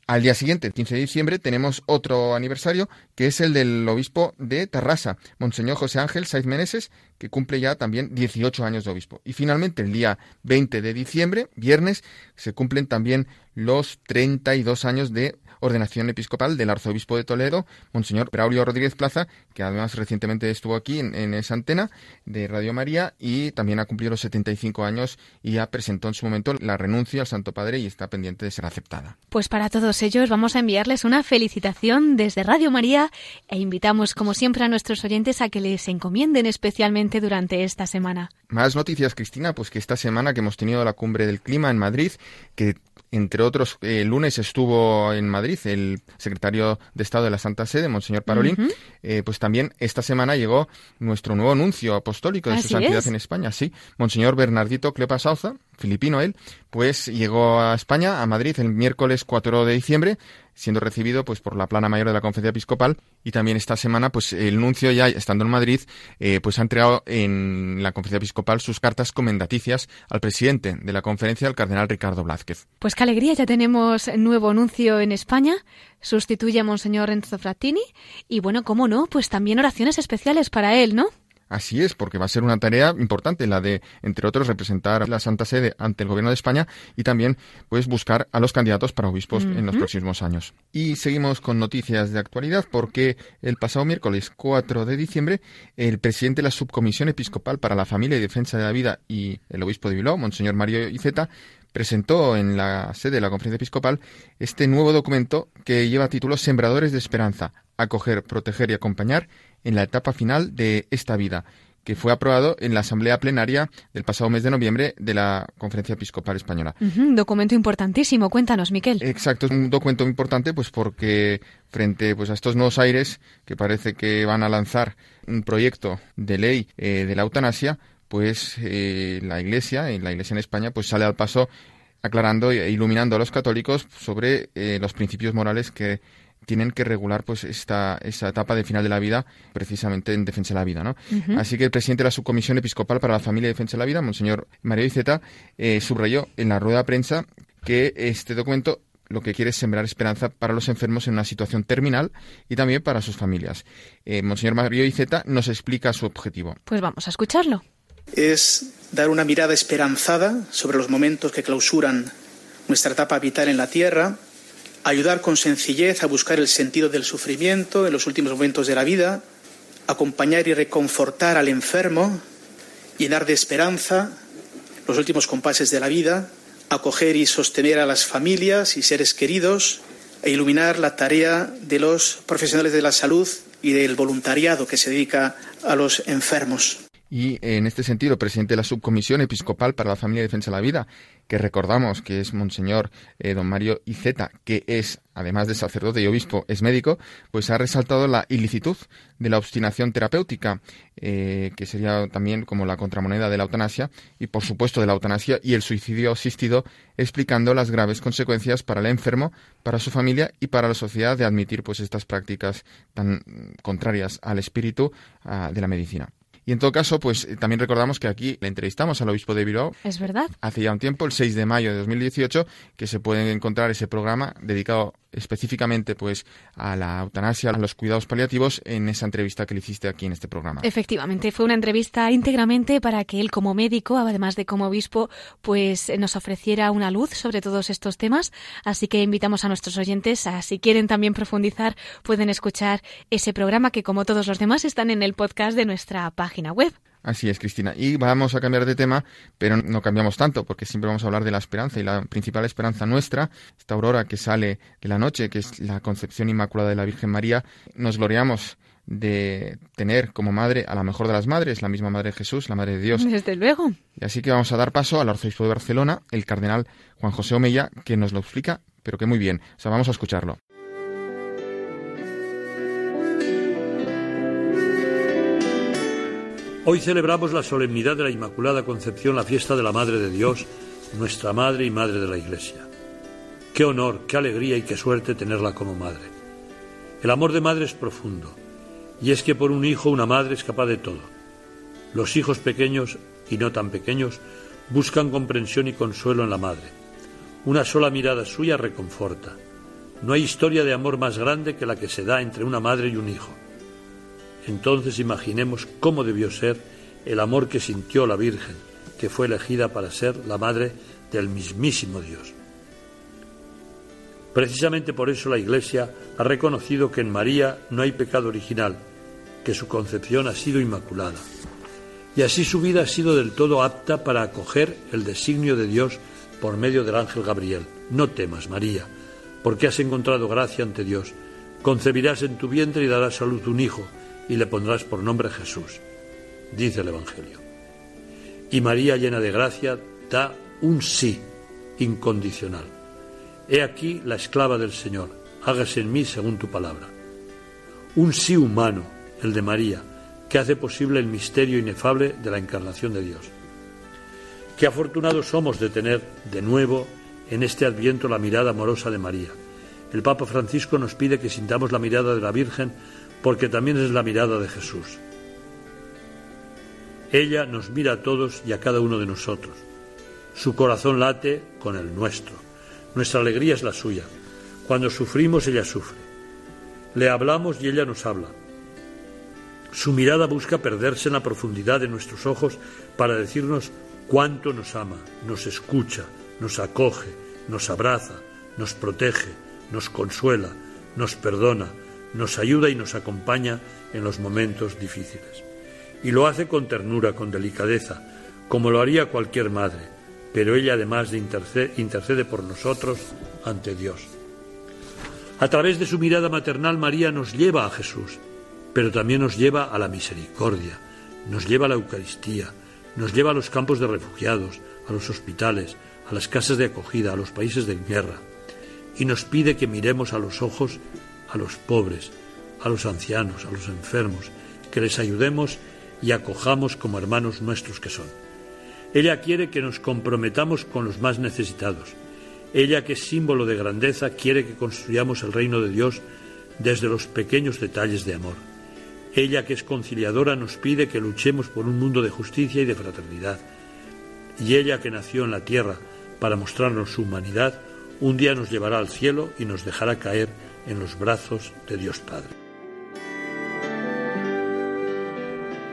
Al día siguiente, el 15 de diciembre, tenemos otro aniversario, que es el del obispo de Tarrasa, Monseñor José Ángel Saiz Meneses, que cumple ya también 18 años de obispo. Y finalmente, el día 20 de diciembre, viernes, se cumplen también los 32 años de ordenación episcopal del arzobispo de Toledo, Monseñor Braulio Rodríguez Plaza, que además recientemente estuvo aquí en, en esa antena de Radio María y también ha cumplido los 75 años y ya presentó en su momento la renuncia al Santo Padre y está pendiente de ser aceptada. Pues para todos ellos vamos a enviarles una felicitación desde Radio María e invitamos como siempre a nuestros oyentes a que les encomienden especialmente durante esta semana. Más noticias, Cristina, pues que esta semana que hemos tenido la cumbre del clima en Madrid, que entre otros, el lunes estuvo en Madrid el secretario de Estado de la Santa Sede, Monseñor Parolín. Eh, pues también esta semana llegó nuestro nuevo nuncio apostólico de su santidad es. en España, sí, Monseñor Bernardito Clepa Sauza, filipino él, pues llegó a España, a Madrid, el miércoles 4 de diciembre, siendo recibido pues por la plana mayor de la conferencia episcopal y también esta semana pues el nuncio ya estando en Madrid eh, pues ha entregado en la conferencia episcopal sus cartas comendaticias al presidente de la conferencia, el cardenal Ricardo Blázquez. Pues qué alegría, ya tenemos nuevo anuncio en España, sustituye a Monseñor Renzo Frattini y bueno, cómo no, pues también oraciones especiales para él, ¿no? Así es, porque va a ser una tarea importante la de, entre otros, representar a la Santa Sede ante el Gobierno de España y también, pues, buscar a los candidatos para obispos en los próximos años. Y seguimos con noticias de actualidad, porque el pasado miércoles 4 de diciembre, el presidente de la Subcomisión Episcopal para la Familia y Defensa de la Vida y el obispo de Bilbao, Monseñor Mario Iceta, presentó en la sede de la conferencia episcopal este nuevo documento que lleva título Sembradores de Esperanza, acoger, proteger y acompañar en la etapa final de esta vida, que fue aprobado en la asamblea plenaria del pasado mes de noviembre de la Conferencia Episcopal Española. Un documento importantísimo, cuéntanos, Miquel. Exacto, es un documento importante pues porque frente pues a estos nuevos aires que parece que van a lanzar un proyecto de ley eh, de la eutanasia, pues eh, la Iglesia, la Iglesia en España, pues sale al paso aclarando e iluminando a los católicos sobre eh, los principios morales que tienen que regular pues esta esa etapa de final de la vida precisamente en defensa de la vida, ¿no? Así que el presidente de la subcomisión episcopal para la familia y defensa de la vida, monseñor Mario Iceta, eh, subrayó en la rueda de prensa que este documento lo que quiere es sembrar esperanza para los enfermos en una situación terminal y también para sus familias. Eh, monseñor Mario Iceta nos explica su objetivo. Pues vamos a escucharlo. Es dar una mirada esperanzada sobre los momentos que clausuran nuestra etapa vital en la tierra, ayudar con sencillez a buscar el sentido del sufrimiento en los últimos momentos de la vida, acompañar y reconfortar al enfermo, llenar de esperanza los últimos compases de la vida, acoger y sostener a las familias y seres queridos e iluminar la tarea de los profesionales de la salud y del voluntariado que se dedica a los enfermos. Y en este sentido, presidente de la Subcomisión Episcopal para la Familia y Defensa de la Vida, que recordamos que es Monseñor eh, Don Mario Iceta, que es, además de sacerdote y obispo, es médico, pues ha resaltado la ilicitud de la obstinación terapéutica, eh, que sería también como la contramoneda de la eutanasia, y por supuesto de la eutanasia y el suicidio asistido, explicando las graves consecuencias para el enfermo, para su familia y para la sociedad de admitir pues estas prácticas tan contrarias al espíritu ah, de la medicina. Y en todo caso, pues eh, también recordamos que aquí le entrevistamos al obispo de Bilbao. Es verdad. Hace ya un tiempo, el 6 de mayo de 2018, que se puede encontrar ese programa dedicado específicamente pues a la eutanasia, a los cuidados paliativos en esa entrevista que le hiciste aquí en este programa. Efectivamente, fue una entrevista íntegramente para que él como médico, además de como obispo, pues nos ofreciera una luz sobre todos estos temas, así que invitamos a nuestros oyentes a si quieren también profundizar, pueden escuchar ese programa que como todos los demás están en el podcast de nuestra página web. Así es, Cristina. Y vamos a cambiar de tema, pero no cambiamos tanto, porque siempre vamos a hablar de la esperanza. Y la principal esperanza nuestra, esta aurora que sale de la noche, que es la concepción inmaculada de la Virgen María, nos gloriamos de tener como madre a la mejor de las madres, la misma madre de Jesús, la madre de Dios. Desde luego. Y así que vamos a dar paso al arzobispo de Barcelona, el cardenal Juan José Omeya, que nos lo explica, pero que muy bien. O sea, vamos a escucharlo. Hoy celebramos la solemnidad de la Inmaculada Concepción, la fiesta de la Madre de Dios, nuestra Madre y Madre de la Iglesia. Qué honor, qué alegría y qué suerte tenerla como madre. El amor de madre es profundo, y es que por un hijo una madre es capaz de todo. Los hijos pequeños y no tan pequeños buscan comprensión y consuelo en la madre. Una sola mirada suya reconforta. No hay historia de amor más grande que la que se da entre una madre y un hijo. Entonces imaginemos cómo debió ser el amor que sintió la Virgen, que fue elegida para ser la madre del mismísimo Dios. Precisamente por eso la Iglesia ha reconocido que en María no hay pecado original, que su concepción ha sido inmaculada. Y así su vida ha sido del todo apta para acoger el designio de Dios por medio del ángel Gabriel. No temas, María, porque has encontrado gracia ante Dios. Concebirás en tu vientre y darás a un hijo y le pondrás por nombre Jesús, dice el Evangelio. Y María, llena de gracia, da un sí incondicional. He aquí la esclava del Señor, hágase en mí según tu palabra. Un sí humano, el de María, que hace posible el misterio inefable de la encarnación de Dios. Qué afortunados somos de tener de nuevo en este adviento la mirada amorosa de María. El Papa Francisco nos pide que sintamos la mirada de la Virgen porque también es la mirada de Jesús. Ella nos mira a todos y a cada uno de nosotros. Su corazón late con el nuestro. Nuestra alegría es la suya. Cuando sufrimos, ella sufre. Le hablamos y ella nos habla. Su mirada busca perderse en la profundidad de nuestros ojos para decirnos cuánto nos ama, nos escucha, nos acoge, nos abraza, nos protege, nos consuela, nos perdona, nos ayuda y nos acompaña en los momentos difíciles. Y lo hace con ternura, con delicadeza, como lo haría cualquier madre, pero ella además de intercede, intercede por nosotros ante Dios. A través de su mirada maternal María nos lleva a Jesús, pero también nos lleva a la misericordia, nos lleva a la Eucaristía, nos lleva a los campos de refugiados, a los hospitales, a las casas de acogida, a los países de guerra, y nos pide que miremos a los ojos a los pobres, a los ancianos, a los enfermos, que les ayudemos y acojamos como hermanos nuestros que son. Ella quiere que nos comprometamos con los más necesitados. Ella, que es símbolo de grandeza, quiere que construyamos el reino de Dios desde los pequeños detalles de amor. Ella, que es conciliadora, nos pide que luchemos por un mundo de justicia y de fraternidad. Y ella, que nació en la tierra para mostrarnos su humanidad, un día nos llevará al cielo y nos dejará caer en los brazos de Dios Padre.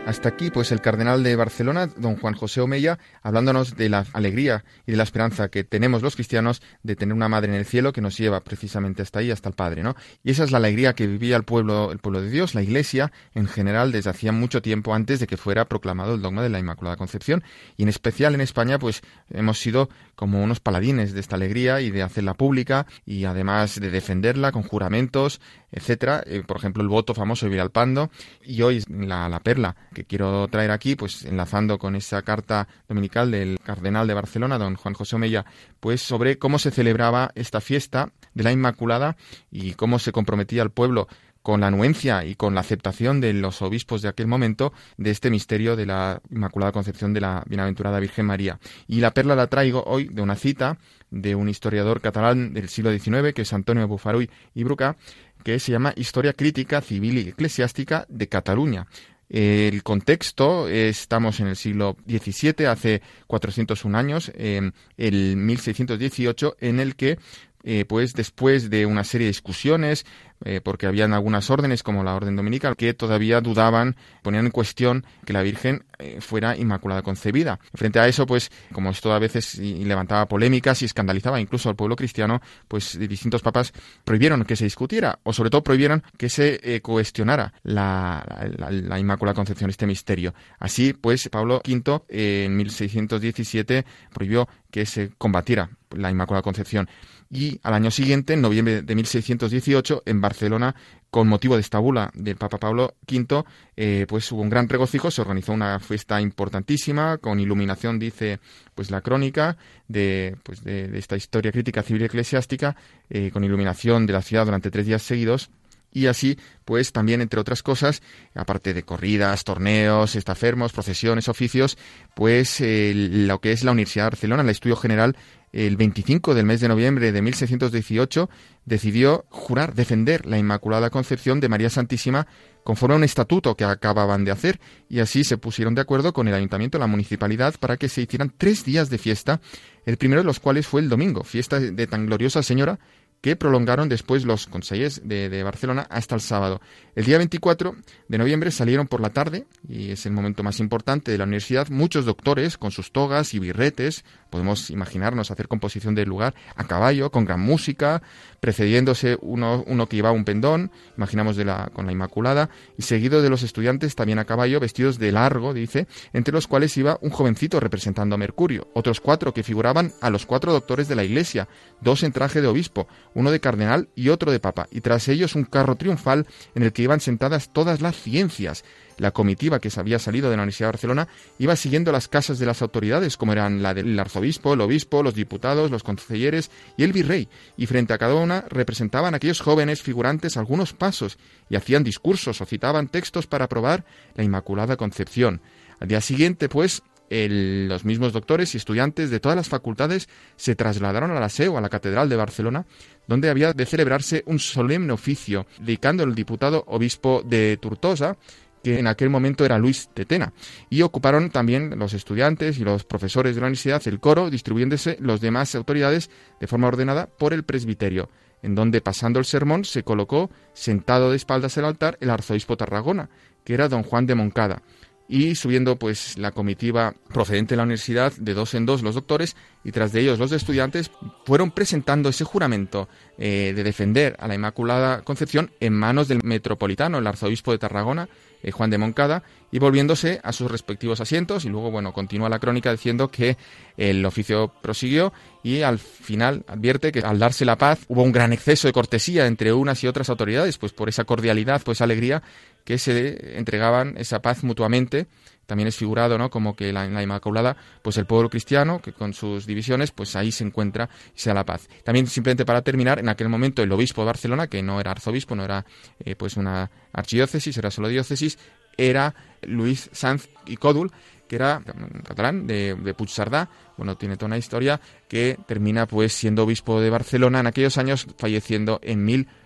Hasta aquí, pues el cardenal de Barcelona, don Juan José Omeya, hablándonos de la alegría y de la esperanza que tenemos los cristianos de tener una madre en el cielo que nos lleva precisamente hasta ahí, hasta el Padre, ¿no? Y esa es la alegría que vivía el pueblo, el pueblo de Dios, la Iglesia, en general, desde hacía mucho tiempo antes de que fuera proclamado el dogma de la Inmaculada Concepción. Y en especial en España, pues hemos sido como unos paladines de esta alegría y de hacerla pública y además de defenderla con juramentos, etcétera. Eh, por ejemplo, el voto famoso de Villalpando y hoy la, la perla que quiero traer aquí, pues enlazando con esa carta dominical del cardenal de Barcelona, don Juan José Omeya, pues sobre cómo se celebraba esta fiesta de la Inmaculada y cómo se comprometía el pueblo con la anuencia y con la aceptación de los obispos de aquel momento de este misterio de la Inmaculada Concepción de la Bienaventurada Virgen María. Y la perla la traigo hoy de una cita de un historiador catalán del siglo XIX, que es Antonio Bufaruy y Bruca, que se llama Historia Crítica Civil y Eclesiástica de Cataluña. El contexto, estamos en el siglo XVII, hace 401 años, en el 1618, en el que eh, pues después de una serie de discusiones, eh, porque habían algunas órdenes como la orden dominical que todavía dudaban, ponían en cuestión que la Virgen eh, fuera inmaculada concebida. Frente a eso, pues como esto a veces levantaba polémicas y escandalizaba incluso al pueblo cristiano, pues distintos papas prohibieron que se discutiera o sobre todo prohibieron que se cuestionara la, la, Inmaculada Concepción, este misterio. Así, pues Pablo V en 1617 prohibió que se combatiera la Inmaculada Concepción. Y al año siguiente, en noviembre de 1618, en Barcelona, con motivo de esta bula del Papa Pablo V, eh, pues hubo un gran regocijo, se organizó una fiesta importantísima, con iluminación, dice pues la crónica de, pues, de, esta historia crítica civil y eclesiástica, eh, con iluminación de la ciudad durante tres días seguidos, y así, pues también, entre otras cosas, aparte de corridas, torneos, estafermos, procesiones, oficios, pues lo que es la Universidad de Barcelona, el Estudio General, el 25 del mes de noviembre de 1618, decidió jurar defender la Inmaculada Concepción de María Santísima conforme a un estatuto que acababan de hacer, y así se pusieron de acuerdo con el ayuntamiento la municipalidad para que se hicieran tres días de fiesta, el primero de los cuales fue el domingo, fiesta de tan gloriosa señora que prolongaron después los consellers de, Barcelona hasta el sábado. El día 24 de noviembre salieron por la tarde, y es el momento más importante de la universidad, muchos doctores con sus togas y birretes, podemos imaginarnos hacer composición del lugar a caballo, con gran música, precediéndose uno, uno que llevaba un pendón, imaginamos de la, con la Inmaculada, y seguido de los estudiantes también a caballo, vestidos de largo, dice, entre los cuales iba un jovencito representando a Mercurio, otros cuatro que figuraban a los cuatro doctores de la Iglesia, dos en traje de obispo, uno de cardenal y otro de papa, y tras ellos un carro triunfal en el que iban sentadas todas las ciencias, la comitiva que se había salido de la Universidad de Barcelona iba siguiendo las casas de las autoridades, como eran la del arzobispo, el obispo, los diputados, los concelleres y el virrey, y frente a cada una representaban aquellos jóvenes figurantes algunos pasos y hacían discursos o citaban textos para aprobar la Inmaculada Concepción. Al día siguiente, pues, los mismos doctores y estudiantes de todas las facultades se trasladaron a la a la Catedral de Barcelona, donde había de celebrarse un solemne oficio, dedicando el diputado obispo de Tortosa, que en aquel momento era Luis Tetena. Y ocuparon también los estudiantes y los profesores de la universidad el coro, distribuyéndose los demás autoridades de forma ordenada por el presbiterio, en donde pasando el sermón se colocó sentado de espaldas al altar el arzobispo Tarragona, que era don Juan de Moncada y subiendo pues la comitiva procedente de la universidad de dos en dos los doctores y tras de ellos los estudiantes fueron presentando ese juramento eh, de defender a la Inmaculada Concepción en manos del metropolitano, el arzobispo de Tarragona, eh, Juan de Moncada, y volviéndose a sus respectivos asientos. Y luego, bueno, continúa la crónica diciendo que el oficio prosiguió y al final advierte que al darse la paz hubo un gran exceso de cortesía entre unas y otras autoridades, pues por esa cordialidad, pues alegría que se entregaban esa paz mutuamente también es figurado, ¿no? Como que la, en la Inmaculada, pues el pueblo cristiano, que con sus divisiones, pues ahí se encuentra y se da la paz. También, simplemente para terminar, en aquel momento el obispo de Barcelona, que no era arzobispo, no era eh, pues una archidiócesis, era solo diócesis, era Luis Sanz y Códul, que era catalán de, de Puigcerdá, bueno, tiene toda una historia que termina pues siendo obispo de Barcelona en aquellos años, falleciendo en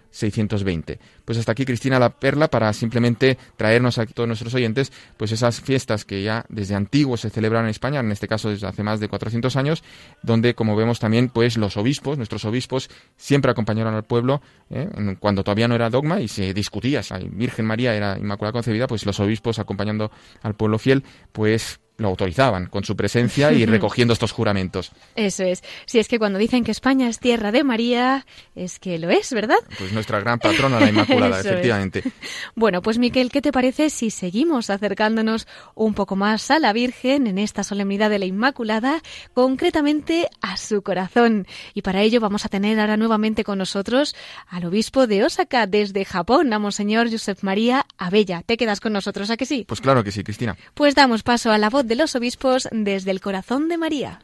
1620. Pues hasta aquí Cristina la Perla para simplemente traernos a todos nuestros oyentes pues esas fiestas que ya desde antiguo se celebran en España, en este caso desde hace más de 400 años, donde como vemos también pues los obispos, nuestros obispos siempre acompañaron al pueblo ¿eh? cuando todavía no era dogma y se discutía si Virgen María era Inmaculada Concebida, pues los obispos acompañando al pueblo fiel pues lo autorizaban con su presencia y <laughs> recogiendo estos juramentos. Eso es. Si es que cuando dicen que España es tierra de María, es que lo es, ¿verdad? Pues nuestra gran patrona, la Inmaculada, <laughs> efectivamente. Bueno, pues Miquel, ¿qué te parece si seguimos acercándonos un poco más a la Virgen en esta solemnidad de la Inmaculada, concretamente a su corazón? Y para ello vamos a tener ahora nuevamente con nosotros al obispo de Osaka desde Japón, a Monseñor Josep María Abella. ¿Te quedas con nosotros, a que sí? Pues claro que sí, Cristina. Pues damos paso a la voz de los obispos desde el corazón de María.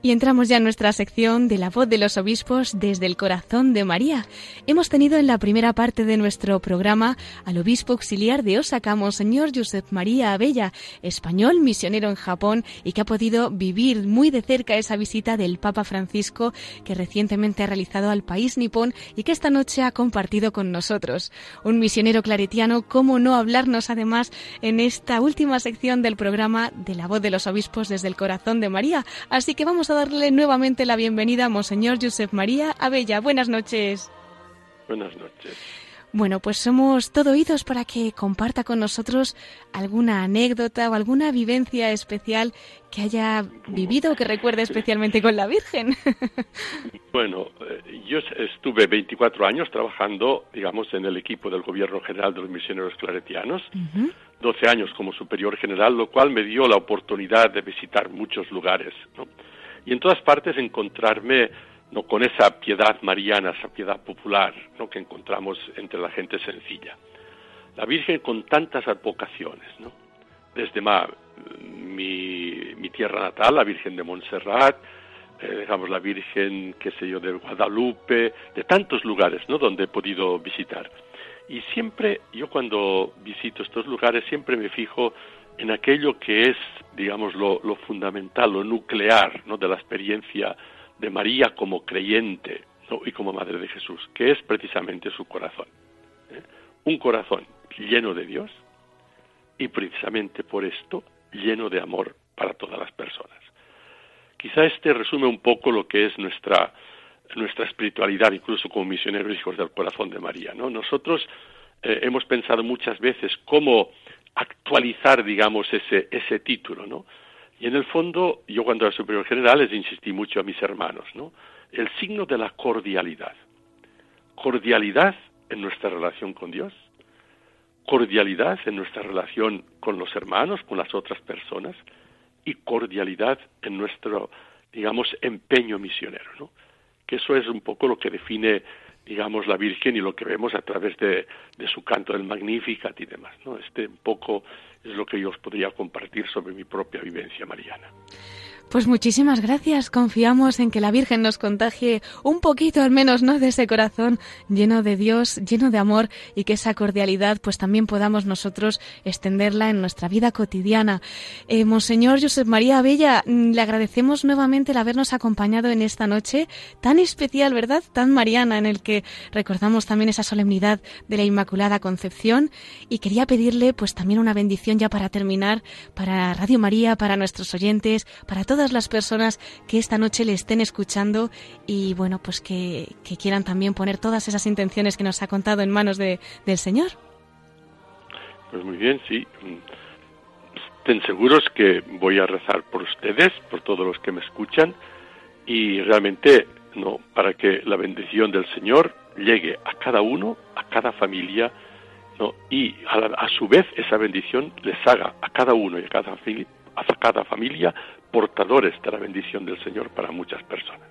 Y entramos ya en nuestra sección de la voz de los obispos desde el corazón de María. Hemos tenido en la primera parte de nuestro programa al obispo auxiliar de Osaka, Monseñor Josep María Abella, español misionero en Japón y que ha podido vivir muy de cerca esa visita del Papa Francisco que recientemente ha realizado al país nipón y que esta noche ha compartido con nosotros. Un misionero claretiano, ¿cómo no hablarnos además en esta última sección del programa de la voz de los obispos desde el corazón de María? Así que vamos a darle nuevamente la bienvenida a Monseñor Josep María Abella. Buenas noches. Buenas noches. Bueno, pues somos todo oídos para que comparta con nosotros alguna anécdota o alguna vivencia especial que haya vivido o que recuerde especialmente con la Virgen. <laughs> Bueno, eh, yo estuve 24 años trabajando, digamos, en el equipo del Gobierno General de los Misioneros Claretianos, 12 años como superior general, lo cual me dio la oportunidad de visitar muchos lugares, ¿no? Y en todas partes encontrarme no con esa piedad mariana, esa piedad popular ¿no? que encontramos entre la gente sencilla. La Virgen con tantas advocaciones, ¿no? desde mi, mi, tierra natal, la Virgen de Montserrat, eh, la Virgen, qué sé yo, de Guadalupe, de tantos lugares ¿no? donde he podido visitar. Y siempre, yo cuando visito estos lugares, siempre me fijo en aquello que es, digamos, lo, fundamental, lo nuclear ¿no? de la experiencia de María como creyente y como Madre de Jesús, que es precisamente su corazón. ¿eh? Un corazón lleno de Dios y precisamente por esto lleno de amor para todas las personas. Quizá este resume un poco lo que es nuestra, nuestra espiritualidad, incluso como misioneros hijos del corazón de María. ¿no? Nosotros eh, hemos pensado muchas veces cómo actualizar, digamos, ese, ese título, ¿no? Y en el fondo, yo cuando era superior general les insistí mucho a mis hermanos, ¿no? El signo de la cordialidad. Cordialidad en nuestra relación con Dios, cordialidad en nuestra relación con los hermanos, con las otras personas, y cordialidad en nuestro, digamos, empeño misionero, ¿no? Que eso es un poco lo que define digamos, la Virgen y lo que vemos a través de, su canto del Magnificat y demás. ¿no? Este un poco es lo que yo os podría compartir sobre mi propia vivencia mariana. Pues muchísimas gracias. Confiamos en que la Virgen nos contagie un poquito al menos, ¿no? De ese corazón lleno de Dios, lleno de amor y que esa cordialidad pues también podamos nosotros extenderla en nuestra vida cotidiana. Eh, Monseñor Josep María Bella, mm, le agradecemos nuevamente el habernos acompañado en esta noche tan especial, ¿verdad? Tan mariana en el que recordamos también esa solemnidad de la Inmaculada Concepción y quería pedirle pues también una bendición ya para terminar para Radio María, para nuestros oyentes, para todos todas las personas que esta noche le estén escuchando y bueno, pues que, quieran también poner todas esas intenciones que nos ha contado en manos de, del Señor. Pues muy bien, sí. Estén seguros que voy a rezar por ustedes, por todos los que me escuchan y realmente no para que la bendición del Señor llegue a cada uno, a cada familia, no y a, a su vez esa bendición les haga a cada uno y a cada, a cada familia portadores de la bendición del Señor para muchas personas.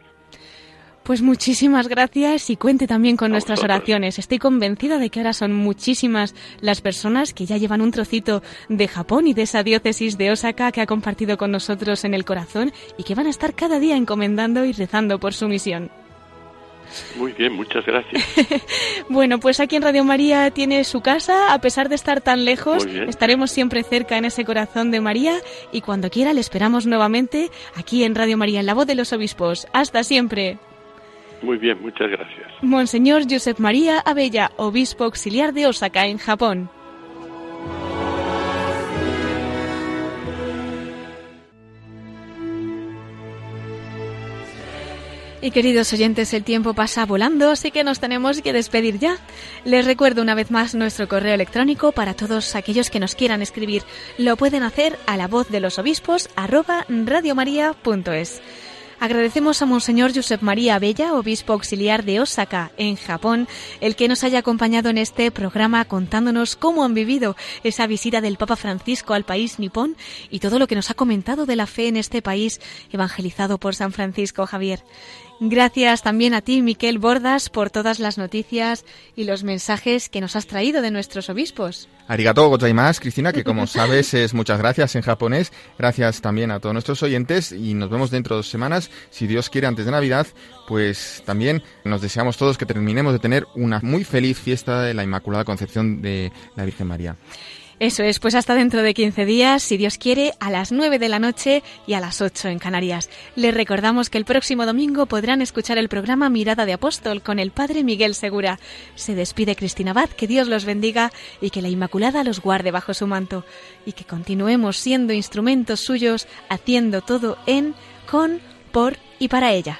Pues muchísimas gracias y cuente también con nuestras oraciones. Estoy convencida de que ahora son muchísimas las personas que ya llevan un trocito de Japón y de esa diócesis de Osaka que ha compartido con nosotros en el corazón y que van a estar cada día encomendando y rezando por su misión. Muy bien, muchas gracias. <laughs> bueno, pues aquí en Radio María tiene su casa, a pesar de estar tan lejos, estaremos siempre cerca en ese corazón de María y cuando quiera le esperamos nuevamente aquí en Radio María, en la voz de los obispos. Hasta siempre. Muy bien, muchas gracias. Monseñor Josep María Abella, obispo auxiliar de Osaka, en Japón. Y queridos oyentes, el tiempo pasa volando, así que nos tenemos que despedir ya. Les recuerdo una vez más nuestro correo electrónico para todos aquellos que nos quieran escribir. Lo pueden hacer a la voz de los obispos arroba radiomaria.es. Agradecemos a Monseñor Josep María Bella, obispo auxiliar de Osaka, en Japón, el que nos haya acompañado en este programa contándonos cómo han vivido esa visita del Papa Francisco al país nipón y todo lo que nos ha comentado de la fe en este país evangelizado por San Francisco Javier. Gracias también a ti, Miquel Bordas, por todas las noticias y los mensajes que nos has traído de nuestros obispos. Arigato gozaimasu, Cristina, que como <laughs> sabes es muchas gracias en japonés. Gracias también a todos nuestros oyentes y nos vemos dentro de dos semanas. Si Dios quiere, antes de Navidad, pues también nos deseamos todos que terminemos de tener una muy feliz fiesta de la Inmaculada Concepción de la Virgen María. Eso es, pues hasta dentro de 15 días, si Dios quiere, a las 9 de la noche y a las 8 en Canarias. Les recordamos que el próximo domingo podrán escuchar el programa Mirada de Apóstol con el Padre Miguel Segura. Se despide Cristina Abad, que Dios los bendiga y que la Inmaculada los guarde bajo su manto y que continuemos siendo instrumentos suyos, haciendo todo en, con, por y para ella.